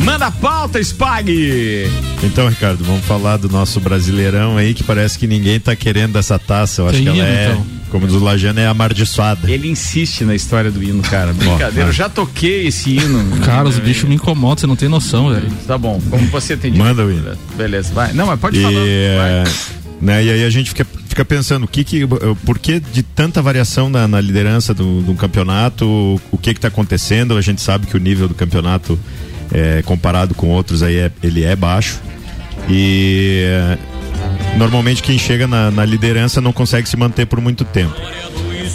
Manda a pauta, Spag. Então, Ricardo, vamos falar do nosso brasileirão aí, que parece que ninguém tá querendo essa taça. Eu acho Tem que ela hino, é, então? como diz o Lajano, é amaldiçoada. Ele insiste na história do hino, cara. Brincadeira, eu já toquei esse hino. Cara, os bichos me incomodam, você não tem noção, velho. Tá bom, como você tem Manda o hino. Beleza, vai. Não, mas pode e, falar. é, né, e aí a gente fica, fica pensando, o que que, por que de tanta variação na, na liderança do, do campeonato, o que que tá acontecendo? A gente sabe que o nível do campeonato é, comparado com outros aí é, ele é baixo e é, normalmente quem chega na, na liderança não consegue se manter por muito tempo.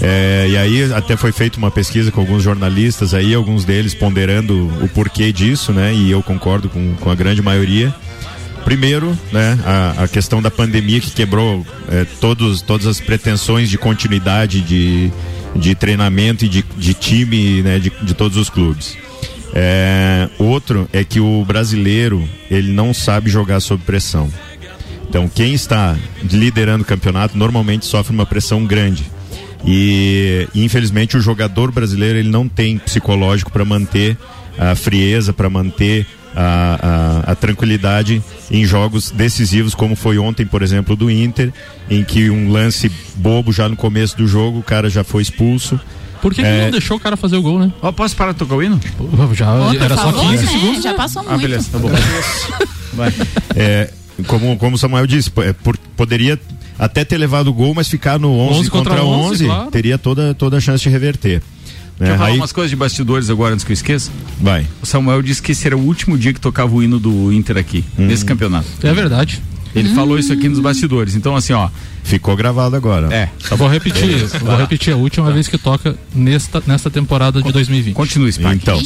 É, e aí até foi feita uma pesquisa com alguns jornalistas aí, alguns deles ponderando o porquê disso, né? E eu concordo com, com a grande maioria. Primeiro, né, a, a questão da pandemia que quebrou é, todos, todas as pretensões de continuidade de, de treinamento e de, de time né, de, de todos os clubes. É, outro é que o brasileiro ele não sabe jogar sob pressão. Então quem está liderando o campeonato normalmente sofre uma pressão grande. E infelizmente o jogador brasileiro ele não tem psicológico para manter a frieza, para manter a, a, a, tranquilidade em jogos decisivos, como foi ontem, por exemplo, do Inter, em que um lance bobo já no começo do jogo, o cara já foi expulso. Por que, que É. não deixou o cara fazer o gol, né? Ó, posso parar de tocar o hino? Já, era só falou, 15 né? segundos. Já passou Ah, muito. beleza, tá bom. Vai. É, como, como o Samuel disse, é, por- poderia até ter levado o gol, mas ficar no 11, 11 contra contra 11, 11, claro. teria toda, toda a chance de reverter. Deixa né? eu falar Aí- umas coisas de bastidores agora antes que eu esqueça. Vai. O Samuel disse que esse era o último dia que tocava o hino do Inter aqui, Hum. nesse campeonato. É verdade. Ele falou isso aqui nos bastidores. Então, assim, ó. Ficou gravado agora. É. Eu vou repetir, vou repetir a última vez que toca nesta, nesta temporada de 2020. Continue, Spike. Então,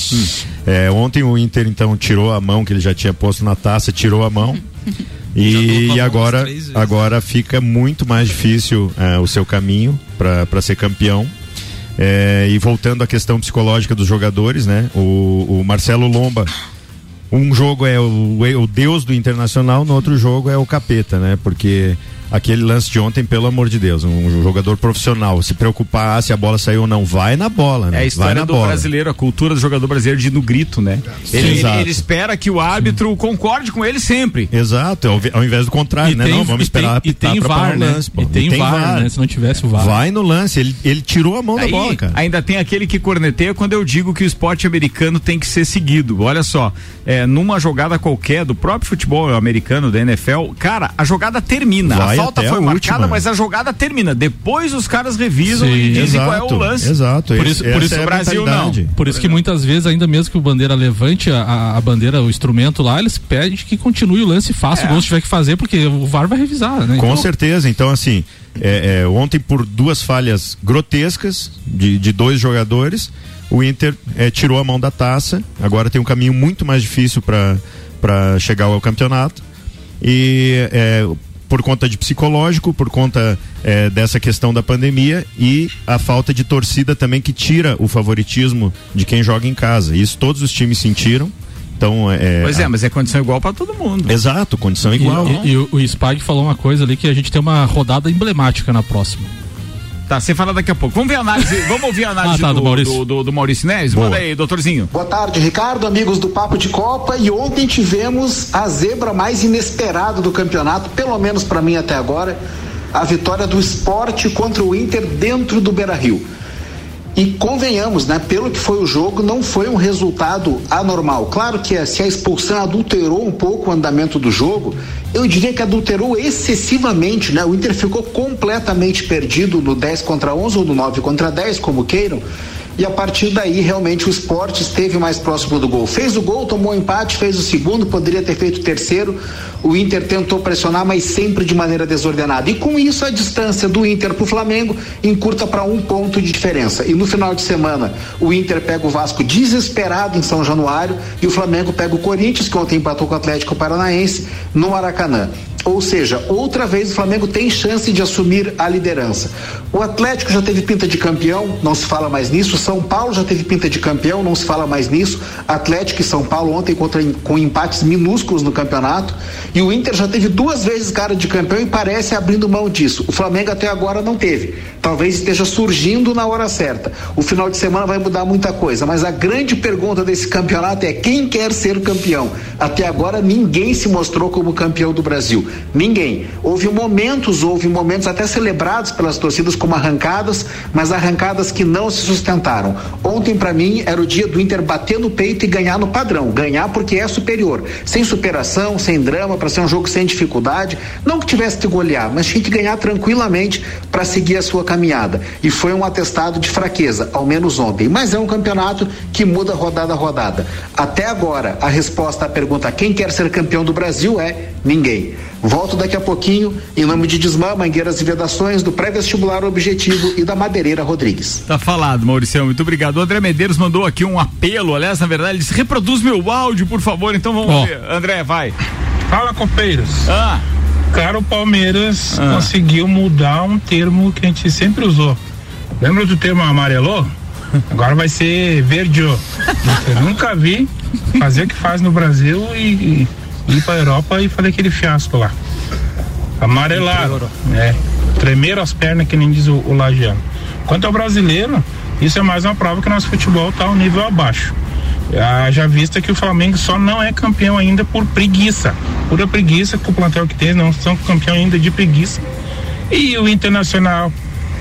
é, ontem o Inter então tirou a mão que ele já tinha posto na taça, tirou a mão. E, e agora, agora fica muito mais difícil é, o seu caminho para ser campeão. É, e voltando à questão psicológica dos jogadores, né? O, o Marcelo Lomba, um jogo é o, o deus do Internacional, no outro jogo é o capeta, né? Porque aquele lance de ontem, pelo amor de Deus, um jogador profissional, se preocupar se a bola saiu ou não, vai na bola, né? É a vai história na do bola. brasileiro, a cultura do jogador brasileiro de ir no grito, né? Ele, ele- ele espera que o árbitro concorde com ele sempre. Exato, ao, ao invés do contrário, né? não, vamos e esperar tem, e tem VAR, né? lance, pô. E tem, VAR, né? Se não tivesse o VAR. Vai no lance, ele, ele tirou a mão Aí, da bola, cara. Ainda tem aquele que corneteia quando eu digo que o esporte americano tem que ser seguido. Olha só, é, numa jogada qualquer do próprio futebol americano, da NFL, cara, a jogada termina. Vai a falta foi marcada, última. mas a jogada termina. Depois os caras revisam Sim, e dizem qual é exato, o lance. exato. Por isso, por isso é o Brasil não. Por isso que muitas vezes, ainda mesmo que o bandeira levante a, a- bandeira, o instrumento lá, eles pedem que continue o lance e faça o gol se tiver que fazer, porque o VAR vai revisar, né? Com Então, certeza. Então, assim, é, é, ontem por duas falhas grotescas de, de dois jogadores, o Inter é, tirou a mão da taça. Agora tem um caminho muito mais difícil para chegar ao campeonato. E é, por conta de psicológico, por conta é, dessa questão da pandemia e a falta de torcida também que tira o favoritismo de quem joga em casa. Isso todos os times sentiram. Então, é, Pois é, mas é condição igual para todo mundo. Exato, condição E, igual. e- e o, o Spag falou uma coisa ali que a gente tem uma rodada emblemática na próxima. Tá, você fala daqui a pouco. Vamos ver a análise, vamos ouvir a análise Ah, tá, do, do Maurício. do, do- do Maurício Neves? Manda aí, doutorzinho. Boa tarde, Ricardo, amigos do Papo de Copa. E ontem tivemos a zebra mais inesperada do campeonato, pelo menos para mim até agora, a vitória do esporte contra o Inter dentro do Beira Rio. E convenhamos, né? Pelo que foi o jogo, não foi um resultado anormal. Claro que eh, se a expulsão adulterou um pouco o andamento do jogo, eu diria que adulterou excessivamente, né? O Inter ficou completamente perdido no 10 contra 11 ou no 9 contra 10, como queiram. E a partir daí, realmente, o esporte esteve mais próximo do gol. Fez o gol, tomou um empate, fez o segundo, poderia ter feito o terceiro. O Inter tentou pressionar, mas sempre de maneira desordenada. E com isso, a distância do Inter para o Flamengo encurta para um ponto de diferença. E no final de semana, o Inter pega o Vasco desesperado em São Januário e o Flamengo pega o Corinthians, que ontem empatou com o Atlético Paranaense, no Maracanã. Ou seja, outra vez o Flamengo tem chance de assumir a liderança. O Atlético já teve pinta de campeão, não se fala mais nisso. São Paulo já teve pinta de campeão, não se fala mais nisso. Atlético e São Paulo ontem contra, com empates minúsculos no campeonato. E o Inter já teve duas vezes cara de campeão e parece abrindo mão disso. O Flamengo até agora não teve. Talvez esteja surgindo na hora certa. O final de semana vai mudar muita coisa, mas a grande pergunta desse campeonato é quem quer ser campeão. Até agora ninguém se mostrou como campeão do Brasil. Ninguém. Houve momentos, houve momentos até celebrados pelas torcidas como arrancadas, mas arrancadas que não se sustentaram. Ontem para mim era o dia do Inter bater no peito e ganhar no padrão, ganhar porque é superior, sem superação, sem drama, para ser um jogo sem dificuldade, não que tivesse que golear, mas tinha que ganhar tranquilamente para seguir a sua caminhada e foi um atestado de fraqueza, ao menos ontem. Mas é um campeonato que muda rodada a rodada. Até agora, a resposta à pergunta quem quer ser campeão do Brasil é ninguém. Volto daqui a pouquinho, em nome de Desmã, Mangueiras e Vedações, do pré-vestibular Objetivo e da Madeireira Rodrigues. Tá falado, Mauricião, muito obrigado. O André Medeiros mandou aqui um apelo, aliás, na verdade, ele disse, reproduz meu áudio, por favor, então vamos Ó. ver. André, vai. Fala, copeiros. Ah. Cara, o Palmeiras Ah. conseguiu mudar um termo que a gente sempre usou. Lembra do termo amarelô? Agora vai ser verdeô. Eu nunca vi fazer o que faz no Brasil e, e ir pra Europa e fazer aquele fiasco lá. Amarelado. É. Tremer as pernas, que nem diz o, o Lagiano. Quanto ao brasileiro, isso é mais uma prova que nosso futebol tá um nível abaixo. Já vista que o Flamengo só não é campeão ainda por preguiça. Pura preguiça, com o plantel que tem, não são campeão ainda de preguiça. E o Internacional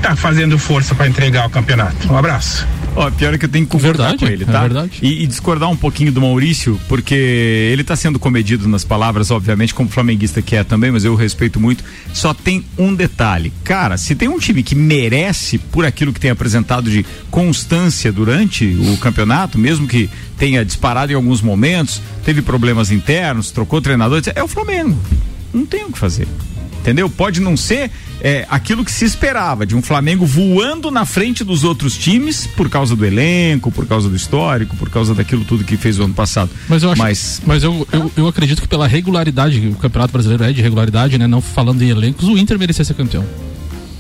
tá fazendo força para entregar o campeonato. Um abraço. Ó, pior é que eu tenho que concordar Verdade, com ele, é tá? verdade. E, e discordar um pouquinho do Maurício, porque ele tá sendo comedido nas palavras, obviamente, como flamenguista que é também, mas eu o respeito muito. Só tem um detalhe. Cara, se tem um time que merece, por aquilo que tem apresentado de constância durante o campeonato, mesmo que tenha disparado em alguns momentos, teve problemas internos, trocou treinador, é o Flamengo. Não tem o que fazer. Entendeu? Pode não ser é, aquilo que se esperava, de um Flamengo voando na frente dos outros times por causa do elenco, por causa do histórico, por causa daquilo tudo que fez o ano passado. Mas eu acho, Mas- mas, eu, eu, eu acredito que pela regularidade, o Campeonato Brasileiro é de regularidade, né? Não falando em elencos, o Inter merecia ser campeão.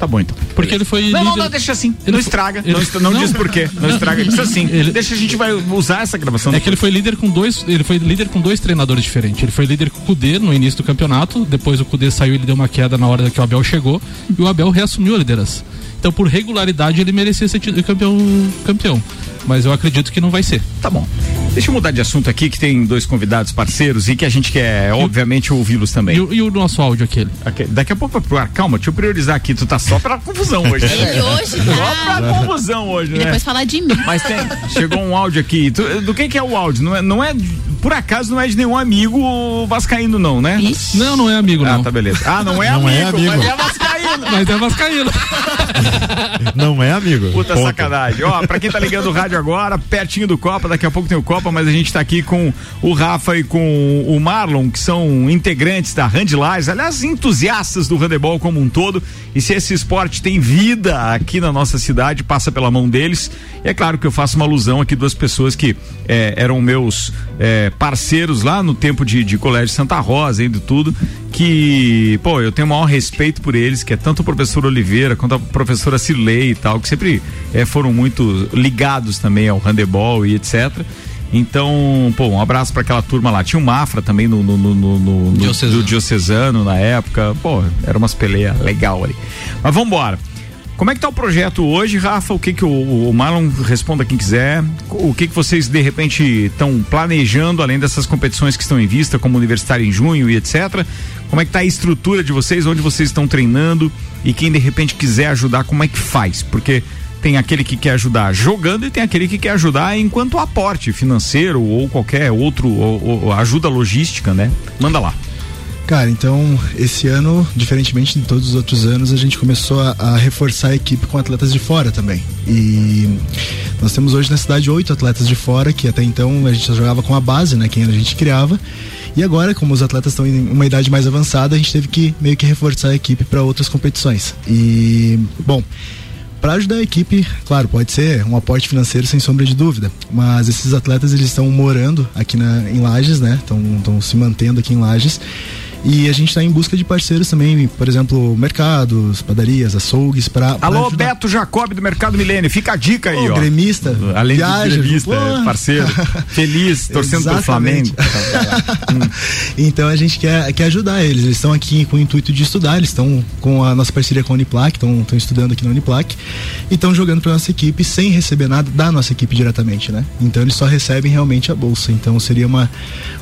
Tá bom então. Porque ele foi Não, não, líder- não, deixa assim. Ele não foi- estraga. ele- não, não diz por quê. Não estraga. Diz assim. Ele- Deixa a gente vai usar essa gravação. É que ele foi líder com dois, ele foi líder com dois treinadores diferentes. Ele foi líder com o Cudê no início do campeonato, depois o Cudê saiu, ele deu uma queda na hora que o Abel chegou e o Abel reassumiu a liderança. Então, por regularidade, ele merecia ser campeão, campeão. Mas eu acredito que não vai ser. Tá bom. Deixa eu mudar de assunto aqui, que tem dois convidados parceiros e que a gente quer, obviamente, ouvi-los também. E, o- e o nosso áudio aquele? Daqui a pouco vai pro ar. Calma, deixa eu priorizar aqui. Tu tá só pra confusão hoje. né? Ele hoje Só pra confusão hoje, E né? depois falar de mim. Mas tem, chegou um áudio aqui. Tu- do que que é o áudio? Não é, não é, por acaso não é de nenhum amigo vascaíno não, né? Não, não é amigo, Ah, não. tá beleza. Ah, não é Não amigo, é amigo. mas é vascaíno. Mas é vascaíno. Não é amigo. Puta Ponto. sacanagem. Ó, pra quem tá ligando o rádio agora, pertinho do Copa, daqui a pouco tem o Copa, mas a gente tá aqui com o Rafa e com o Marlon, que são integrantes da Handlais, aliás, entusiastas do handebol como um todo. E se esse esporte tem vida aqui na nossa cidade, passa pela mão deles. E é claro que eu faço uma alusão aqui duas pessoas que eh, eram meus eh, parceiros lá no tempo de, de Colégio Santa Rosa, ainda tudo, que, pô, eu tenho o maior respeito por eles, que é tanto o professor Oliveira quanto a professora Cirlei e tal, que sempre eh, foram muito ligados também ao handebol e etc. Então, pô, um abraço para aquela turma lá. Tinha o Mafra também no, no, no, no- no- no- Diocesano. do Diocesano na época. Pô, era umas peleias legal ali. Mas vamos embora. Como é que tá o projeto hoje, Rafa? O que que o, o Marlon responda quem quiser. O que que vocês de repente estão planejando além dessas competições que estão em vista, como Universitário em junho e etc. Como é que tá a estrutura de vocês, onde vocês estão treinando e quem de repente quiser ajudar, como é que faz? Porque tem aquele que quer ajudar jogando e tem aquele que quer ajudar enquanto aporte financeiro ou qualquer outro ou- ou ajuda logística, né? Manda lá. Cara, então esse ano, diferentemente de todos os outros anos, a gente começou a, a reforçar a equipe com atletas de fora também. E nós temos hoje na cidade oito atletas de fora, que até então a gente só jogava com a base, né? Quem a gente criava. E agora, como os atletas estão em uma idade mais avançada, a gente teve que meio que reforçar a equipe para outras competições. E, bom, para ajudar a equipe, claro, pode ser um aporte financeiro sem sombra de dúvida, mas esses atletas eles estão morando aqui na, em Lages, né? Estão se mantendo aqui em Lages. E a gente está em busca de parceiros também, por exemplo, mercados, padarias, açougues, para Alô, Beto Jacob do Mercado Milênio, fica a dica aí, Ô, ó. gremista, Além viaja, de gremista, pô. é, parceiro, feliz, torcendo pelo. Flamengo. Então a gente quer, quer ajudar eles. Eles estão aqui com o intuito de estudar, eles estão com a nossa parceria com a Uniplac, estão estudando aqui na Uniplac e estão jogando para nossa equipe sem receber nada da nossa equipe diretamente, né? Então eles só recebem realmente a bolsa. Então seria uma,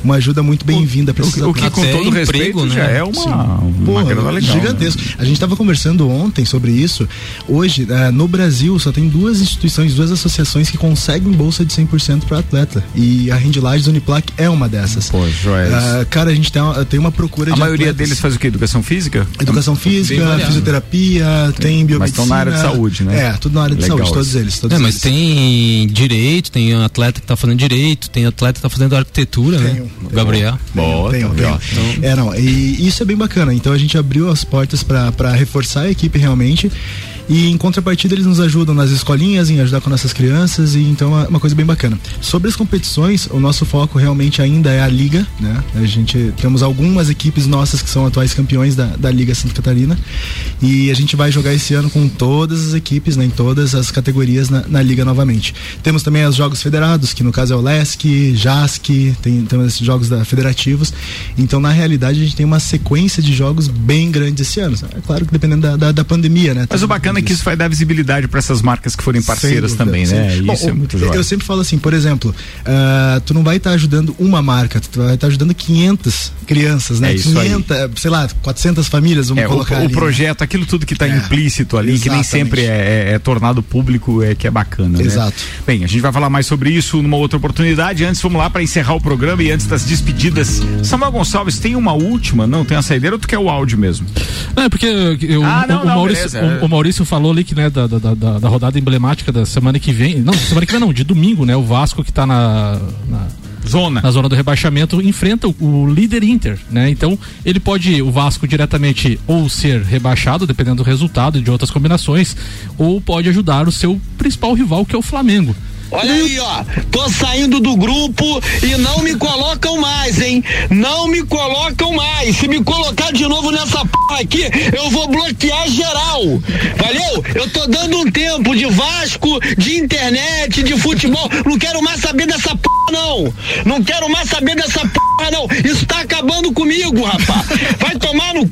uma ajuda muito bem-vinda para esses o que, com todo respeito, né? já é uma, Sim. uma Pô, grana legal. gigantesco. A gente estava conversando ontem sobre isso. Hoje, eh, no Brasil, só tem duas instituições, duas associações que conseguem bolsa de 100% para atleta. E a Rendilages Uniplac é uma dessas. Pô, joias. Ah, cara, a gente tem uma, tem uma procura A de maioria atletas. deles faz o quê? Educação física? Educação física, variado. fisioterapia, tem biomedicina. Mas estão na área de saúde, né? É, tudo na área de Legal saúde, todos eles. Todos É, mas eles. tem direito, tem um atleta que tá fazendo direito, tem atleta que tá fazendo arquitetura, né? Gabriel. Boa, Tenho, tá tenho. legal. É, não, e isso é bem bacana. Então a gente abriu as portas para reforçar a equipe realmente. E em contrapartida eles nos ajudam nas escolinhas, em ajudar com nossas crianças, e então é uma coisa bem bacana. Sobre as competições, o nosso foco realmente ainda é a liga, né? A gente temos algumas equipes nossas que são atuais campeões da, da Liga Santa Catarina. E a gente vai jogar esse ano com todas as equipes, né, em todas as categorias na, na liga novamente. Temos também os jogos federados, que no caso é o LESC, JASC, tem, temos esses jogos da, federativos. Então, na realidade, a gente tem uma sequência de jogos bem grandes esse ano. É claro que dependendo da, da, da pandemia, né? Mas o bacana é que isso vai dar visibilidade para essas marcas que forem parceiras também, né? sim. Isso Bom, é muito eu- joia. Eu sempre falo assim, por exemplo, ah, tu não vai estar ajudando uma marca, tu vai estar ajudando 500 crianças, né? É isso aí. 500, sei lá, 400 famílias, vamos É, o, colocar o ali, né? projeto, aquilo tudo que está implícito ali, que nem exatamente. sempre é, é- é tornado público, é que é bacana. né? Exato. Bem, a gente vai falar mais sobre isso numa outra oportunidade. Antes, vamos lá para encerrar o programa e antes das despedidas. Samuel Gonçalves, tem uma última? Não, tem a saideira ou tu quer o áudio mesmo? Não, é porque eu- Ah, não, o, o não, Maurício, beleza, é. o, o Maurício falou ali que, né, da, da, da, da rodada emblemática da semana que vem. Não, semana que vem não, de domingo, né? O Vasco que tá na. na zona. Na zona do rebaixamento, enfrenta o, o líder Inter, né? Então, ele pode, o Vasco, diretamente ou ser rebaixado, dependendo do resultado e de outras combinações, ou pode ajudar o seu principal rival, que é o Flamengo. Olha aí, ó. Tô saindo do grupo e não me colocam mais, hein? Não me colocam mais. Se me colocar de novo nessa p aqui, eu vou bloquear geral. Valeu? Eu tô dando um tempo de Vasco, de internet, de futebol. Não quero mais saber dessa p, não. Não quero mais saber dessa p, não. Isso tá acabando comigo, rapaz. Vai tomar no c.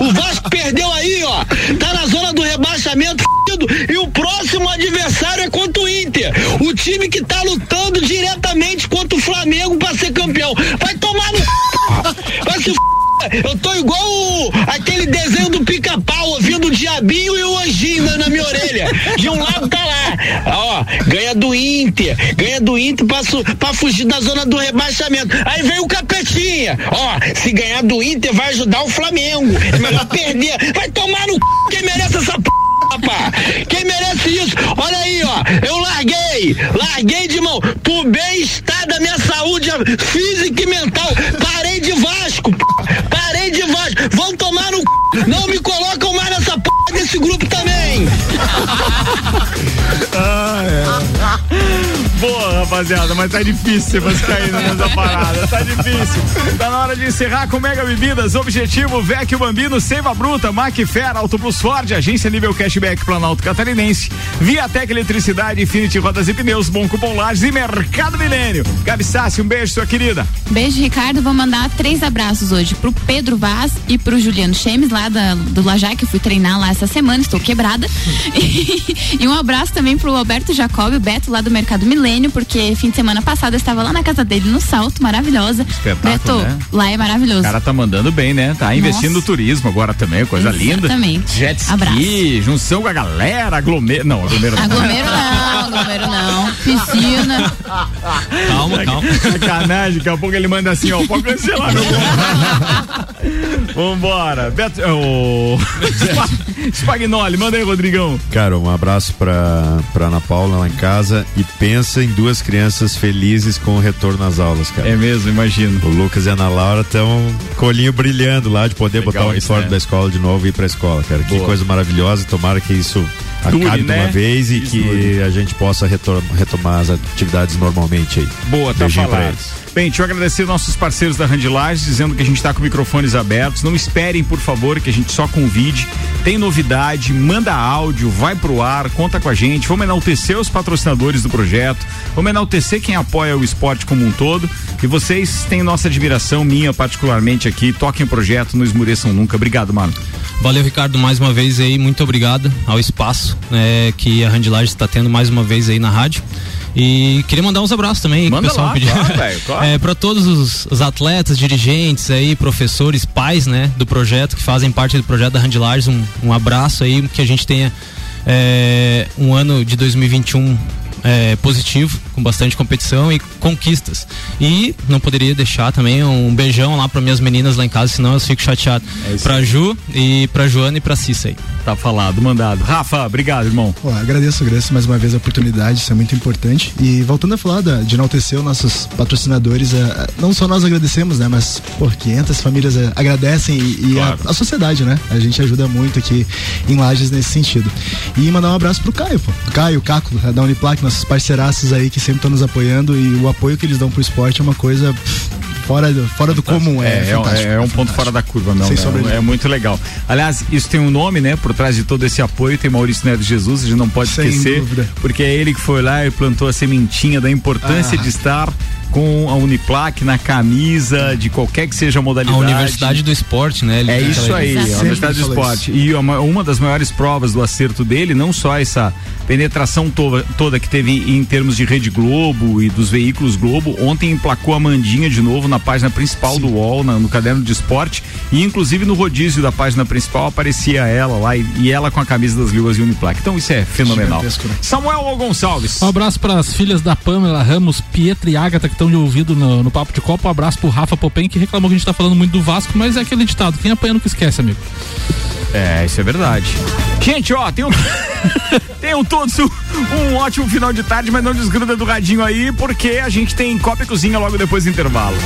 O Vasco perdeu aí, ó. Tá na zona do rebaixamento e o próximo adversário é contra o Inter. O time que tá lutando diretamente contra o Flamengo pra ser campeão. Vai tomar no. Vai se. Eu tô igual o- aquele desenho do pica-pau, ouvindo o diabinho e o anjinho na, na minha orelha. De um lado tá lá. Ó, ganha do Inter. Ganha do Inter pra, su- pra fugir da zona do rebaixamento. Aí vem o capetinha. Ó, se ganhar do Inter vai ajudar o Flamengo. É melhor perder. Vai tomar no c... quem merece essa p Quem merece isso? Olha aí, ó. Eu larguei. Larguei de mão. Pro bem-estar da minha saúde física e mental. Parei de Vasco. p***. Parei de Vasco. Vão tomar no c... Não me colocam mais nessa p desse grupo também. Ah, é. Boa, rapaziada, mas tá difícil você cair nessa parada. Tá difícil. Tá na hora de encerrar com Mega Bebidas. Objetivo Vecchio Bambino, Seiva Bruta, Macfer, Auto Plus Ford, Agência Nível Cashback Planalto Catarinense, Viatec Eletricidade, Infinity Rodas e Pneus, Bom Cupom Lages e Mercado Milênio. Gabi Sassi, um beijo, sua querida. Beijo, Ricardo. Vou mandar três abraços hoje pro Pedro Vaz e pro Juliano Chemes, lá da, do Lajai, que eu fui treinar lá essa semana, estou quebrada. E, e um abraço também pro Alberto Jacob, o Beto, lá do Mercado Milênio, porque fim de semana passado eu estava lá na casa dele, no Salto, maravilhosa. Espetáculo, Beto, né? lá é maravilhoso. O cara tá mandando bem, né? Tá investindo Nossa. no turismo agora também, coisa linda. Exatamente. Jet ski, Abraço. junção com a galera, aglomero. Não, aglomero não. Aglomero não, aglomero não. Piscina. Calma, calma. Sacanagem, daqui a pouco ele manda assim, ó, pode cancelar meu Vambora. Beto, o Spagnoli, manda aí, Rodrigão. Cara, um abraço pra, pra Ana Paula lá em casa e pensa em duas crianças felizes com o retorno às aulas, cara. É mesmo, imagino. O Lucas e a Ana Laura estão com o olhinho brilhando lá de poder Legal botar o uniforme né? da escola de novo e ir pra escola, cara. Que Boa. coisa maravilhosa. Tomara que isso Dure, acabe de né? uma vez e Isso que dure. a gente possa retomar as atividades normalmente aí. Boa, tá Beijinho pra falado. Bem, deixa eu agradecer nossos parceiros da Randilage, dizendo que a gente está com microfones abertos. Não esperem, por favor, que a gente só convide. Tem novidade, manda áudio, vai pro ar, conta com a gente. Vamos enaltecer os patrocinadores do projeto, vamos enaltecer quem apoia o esporte como um todo. E vocês têm nossa admiração, minha particularmente aqui. Toquem o projeto, não esmureçam nunca. Obrigado, mano. Valeu, Ricardo, mais uma vez aí, muito obrigado ao espaço né, que a Randilage está tendo mais uma vez aí na rádio. E queria mandar uns abraços também. Manda pessoal lá, pediu. claro, velho, claro. É, para todos os, os atletas, dirigentes aí, professores, pais, né, do projeto, que fazem parte do projeto da Randilage, um, um abraço aí, que a gente tenha é, um ano de 2021 é, positivo, com bastante competição e conquistas. E não poderia deixar também um beijão lá para minhas meninas lá em casa, senão eu fico chateado. É pra Ju e pra Joana e pra Cissa aí. Tá falado, mandado. Rafa, obrigado, irmão. Pô, agradeço, agradeço mais uma vez a oportunidade, isso é muito importante. E voltando a falar da, de enaltecer os nossos patrocinadores, é, não só nós agradecemos, né? Mas, por 500 famílias é, agradecem e, e Claro. a, a sociedade, né? A gente ajuda muito aqui em Lages nesse sentido. E mandar um abraço pro Caio, pô. Caio, Caco, da Uniplac, nossos parceiraços aí que sempre estão nos apoiando e o apoio que eles dão pro esporte é uma coisa fora do, fora do comum, é, É, é, um- fantástico. é ponto fora da curva, não. Né? É muito legal. Aliás, isso tem um nome, né? Por trás de todo esse apoio tem Maurício Neto Jesus, a gente não pode Sem esquecer, dúvida. porque é ele que foi lá e plantou a sementinha da importância Ah. de estar com a Uniplac na camisa de qualquer que seja a A modalidade. Universidade do Esporte, né? Ele É isso aí, a Universidade do Esporte. E uma, uma das maiores provas do acerto dele, não só essa penetração to- toda que teve em termos de Rede Globo e dos veículos Globo, ontem emplacou a Mandinha de novo na página principal do UOL, na- no caderno de esporte, e inclusive no rodízio da página principal aparecia ela lá e, e ela com a camisa das Luvas e Uniplac. Então isso é fenomenal. Né? Samuel Gonçalves. Um abraço para as filhas da Pamela Ramos, Pietra e Agatha que estão de ouvido no, no Papo de Copa. Um abraço pro Rafa Popen que reclamou que a gente tá falando muito do Vasco, mas é aquele ditado: quem apanha nunca esquece, amigo. É, isso é verdade. Gente, ó, tenham, tenham todos um, um ótimo final de tarde, mas não desgruda do radinho aí, porque a gente tem Copa e Cozinha logo depois do intervalo.